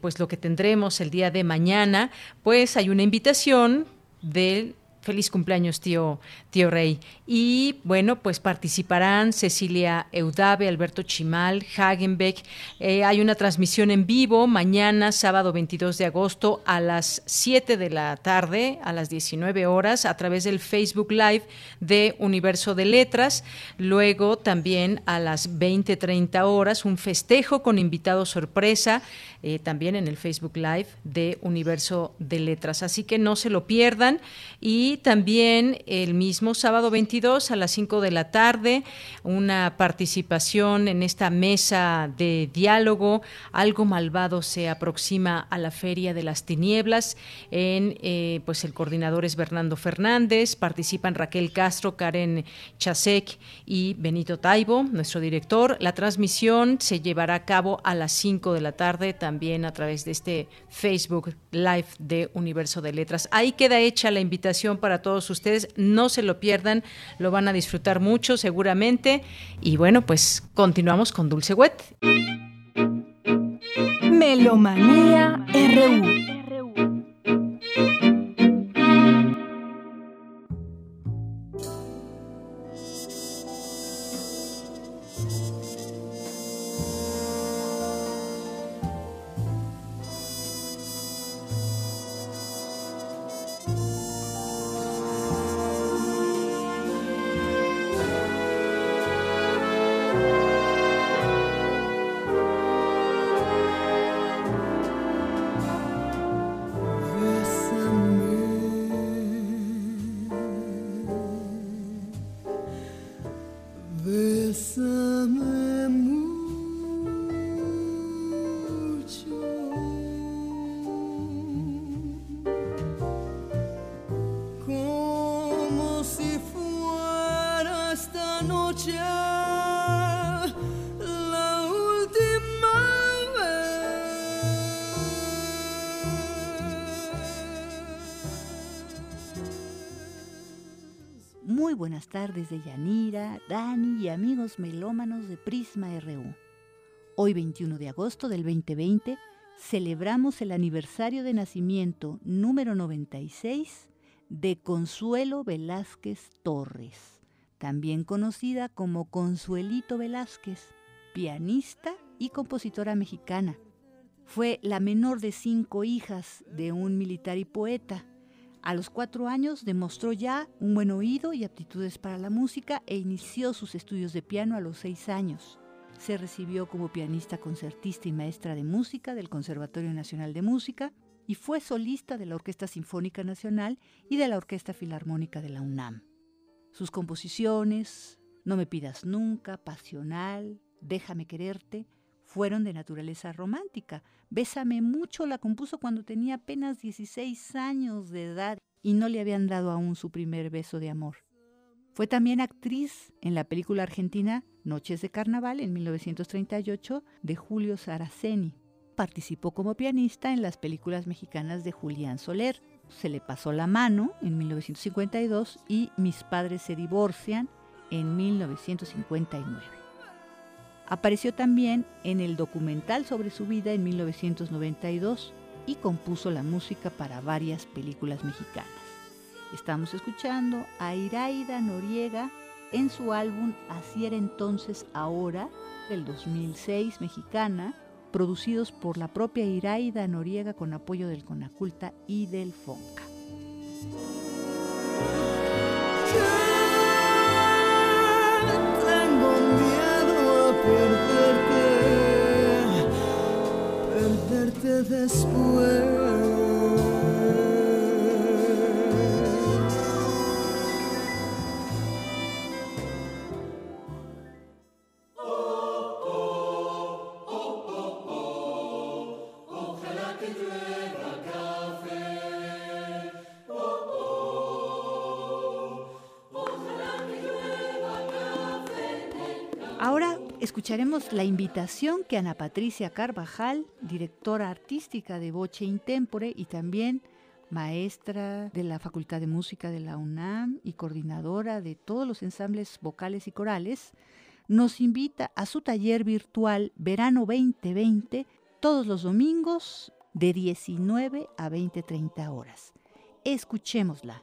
pues lo que tendremos el día de mañana, pues hay una invitación del Feliz cumpleaños, tío, tío Rey. Y bueno, pues participarán Cecilia Eudave, Alberto Chimal, Hagenbeck. Eh, hay una transmisión en vivo mañana, sábado 22 de agosto, a las 7 de la tarde, a las 19 horas, a través del Facebook Live de Universo de Letras. Luego también a las 20-30 horas, un festejo con invitado sorpresa, eh, también en el Facebook Live de Universo de Letras. Así que no se lo pierdan. Y también el mismo sábado 22 a las 5 de la tarde, una participación en esta mesa de diálogo. Algo malvado se aproxima a la Feria de las Tinieblas. En, eh, pues el coordinador es Bernardo Fernández. Participan Raquel Castro, Karen Chasek y Benito Taibo, nuestro director. La transmisión se llevará a cabo a las 5 de la tarde, también a través de este Facebook Live de Universo de Letras. Ahí queda hecha la invitación para todos ustedes. No se lo pierdan, lo van a disfrutar mucho seguramente. Y bueno, pues continuamos con Dulce Wet. Melomanía RU. Tardes de Yanira, Dani y amigos melómanos de Prisma RU. Hoy 21 de agosto del 2020 celebramos el aniversario de nacimiento número 96 de Consuelo Velázquez Torres, también conocida como Consuelito Velázquez, pianista y compositora mexicana. Fue la menor de cinco hijas de un militar y poeta a los cuatro años demostró ya un buen oído y aptitudes para la música e inició sus estudios de piano a los seis años. Se recibió como pianista concertista y maestra de música del Conservatorio Nacional de Música y fue solista de la Orquesta Sinfónica Nacional y de la Orquesta Filarmónica de la UNAM. Sus composiciones, No me pidas nunca, Pasional, Déjame quererte, fueron de naturaleza romántica. Bésame mucho la compuso cuando tenía apenas 16 años de edad y no le habían dado aún su primer beso de amor. Fue también actriz en la película argentina Noches de Carnaval en 1938 de Julio Saraceni. Participó como pianista en las películas mexicanas de Julián Soler. Se le pasó la mano en 1952 y Mis padres se divorcian en 1959. Apareció también en el documental sobre su vida en 1992 y compuso la música para varias películas mexicanas. Estamos escuchando a Iraida Noriega en su álbum Así era entonces ahora del 2006 mexicana, producidos por la propia Iraida Noriega con apoyo del Conaculta y del Fonca. Perderte después. Escucharemos la invitación que Ana Patricia Carvajal, directora artística de Voce Intempore y también maestra de la Facultad de Música de la UNAM y coordinadora de todos los ensambles vocales y corales, nos invita a su taller virtual Verano 2020 todos los domingos de 19 a 20-30 horas. Escuchémosla.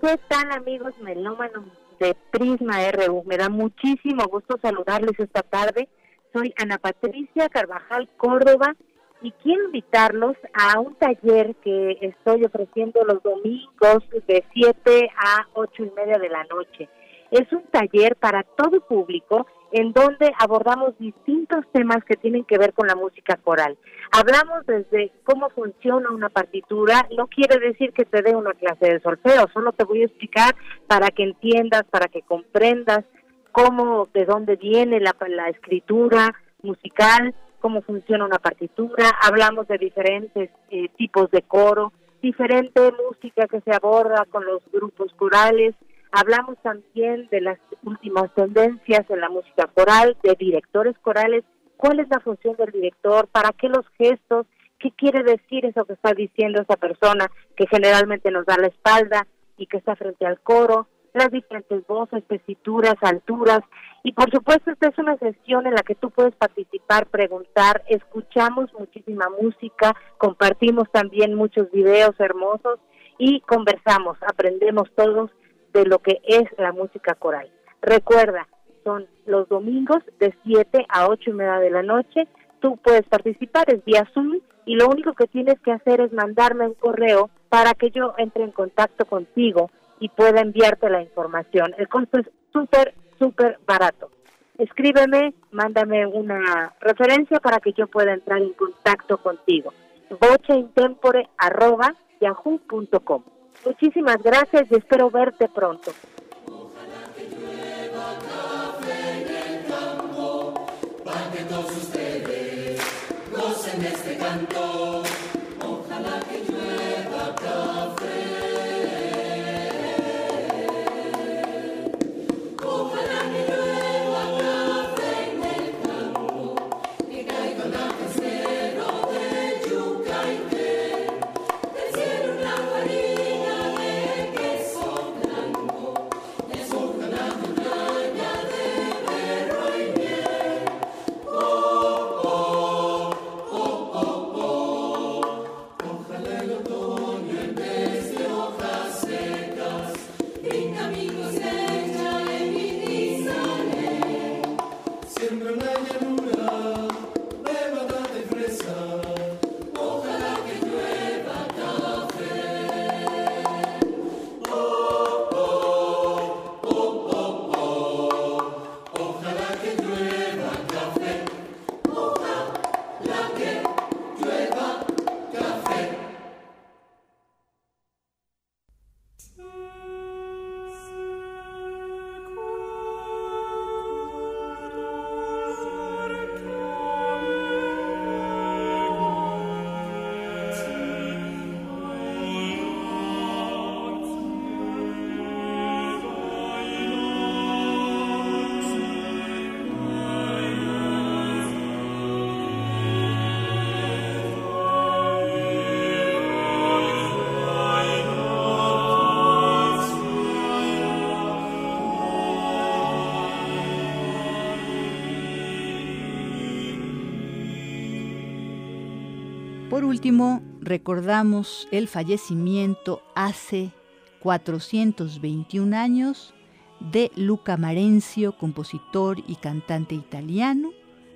¿Qué tal amigos melómanos de Prisma RU? Me da muchísimo gusto saludarles esta tarde. Soy Ana Patricia Carvajal Córdoba y quiero invitarlos a un taller que estoy ofreciendo los domingos de 7 a 8 y media de la noche. Es un taller para todo público en donde abordamos distintos temas que tienen que ver con la música coral. Hablamos desde cómo funciona una partitura, no quiere decir que te dé una clase de solfeo, solo te voy a explicar para que entiendas, para que comprendas cómo, de dónde viene la, la escritura musical, cómo funciona una partitura, hablamos de diferentes eh, tipos de coro, diferente música que se aborda con los grupos corales, Hablamos también de las últimas tendencias en la música coral, de directores corales, cuál es la función del director, para qué los gestos, qué quiere decir eso que está diciendo esa persona que generalmente nos da la espalda y que está frente al coro, las diferentes voces, tesituras, alturas. Y por supuesto, esta es una sesión en la que tú puedes participar, preguntar, escuchamos muchísima música, compartimos también muchos videos hermosos y conversamos, aprendemos todos de lo que es la música coral. Recuerda, son los domingos de 7 a 8 y media de la noche. Tú puedes participar, es vía Zoom y lo único que tienes que hacer es mandarme un correo para que yo entre en contacto contigo y pueda enviarte la información. El costo es súper, súper barato. Escríbeme, mándame una referencia para que yo pueda entrar en contacto contigo. bochaintempore.yahoo.com Muchísimas gracias y espero verte pronto. Último, recordamos el fallecimiento hace 421 años de Luca Marencio, compositor y cantante italiano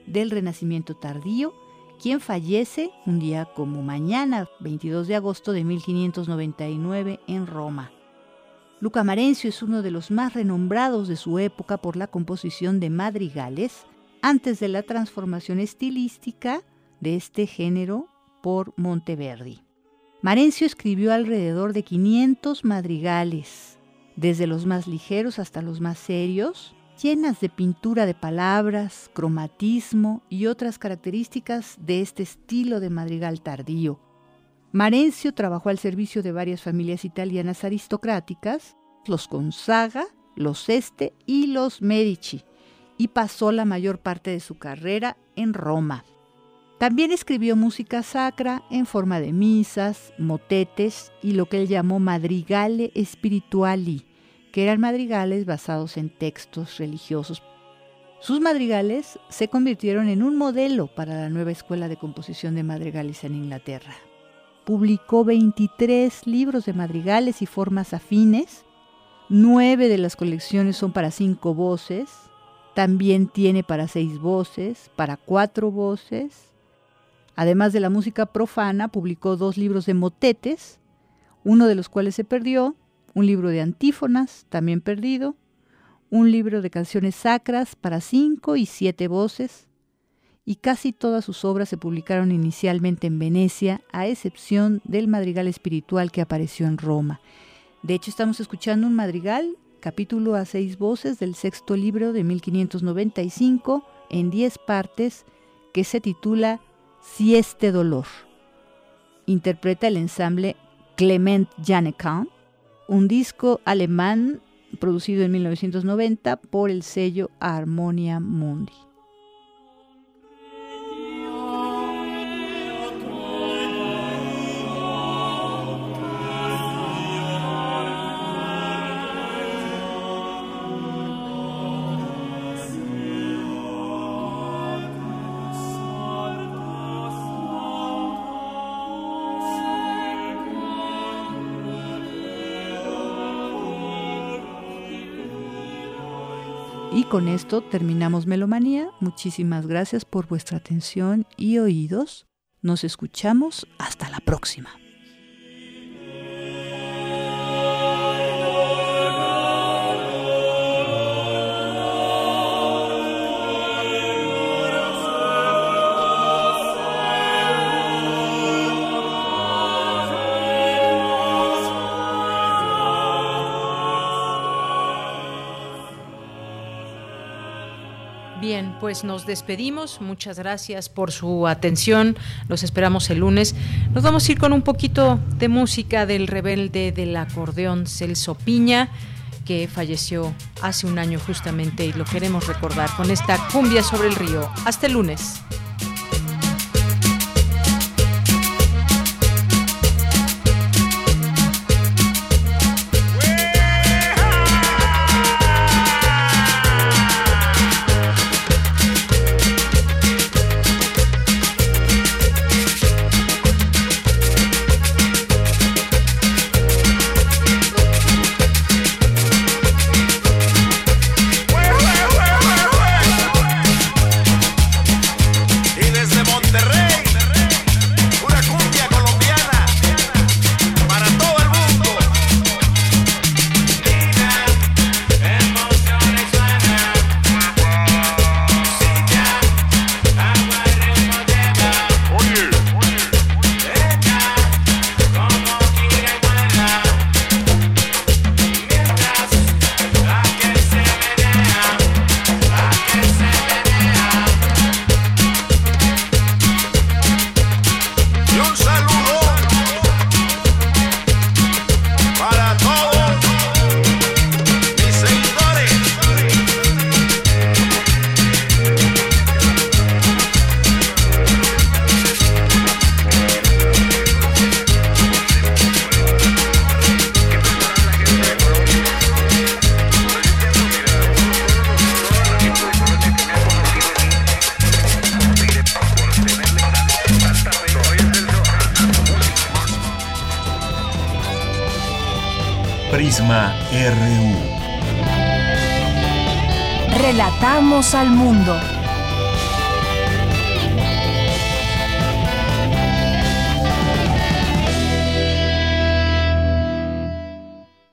del Renacimiento tardío, quien fallece un día como mañana, 22 de agosto de 1599, en Roma. Luca Marencio es uno de los más renombrados de su época por la composición de madrigales, antes de la transformación estilística de este género por Monteverdi. Marencio escribió alrededor de 500 madrigales, desde los más ligeros hasta los más serios, llenas de pintura de palabras, cromatismo y otras características de este estilo de madrigal tardío. Marencio trabajó al servicio de varias familias italianas aristocráticas, los Gonzaga, los Este y los Medici, y pasó la mayor parte de su carrera en Roma. También escribió música sacra en forma de misas, motetes y lo que él llamó madrigale spirituali, que eran madrigales basados en textos religiosos. Sus madrigales se convirtieron en un modelo para la nueva escuela de composición de madrigales en Inglaterra. Publicó 23 libros de madrigales y formas afines. Nueve de las colecciones son para cinco voces. También tiene para seis voces, para cuatro voces. Además de la música profana, publicó dos libros de motetes, uno de los cuales se perdió, un libro de antífonas, también perdido, un libro de canciones sacras para cinco y siete voces, y casi todas sus obras se publicaron inicialmente en Venecia, a excepción del madrigal espiritual que apareció en Roma. De hecho, estamos escuchando un madrigal, capítulo a seis voces del sexto libro de 1595, en diez partes, que se titula Si este dolor. Interpreta el ensamble Clement Janekamp, un disco alemán producido en 1990 por el sello Harmonia Mundi. Con esto terminamos Melomanía. Muchísimas gracias por vuestra atención y oídos. Nos escuchamos hasta la próxima. Pues nos despedimos. Muchas gracias por su atención. Los esperamos el lunes. Nos vamos a ir con un poquito de música del rebelde del acordeón Celso Piña, que falleció hace un año justamente y lo queremos recordar con esta cumbia sobre el río. Hasta el lunes.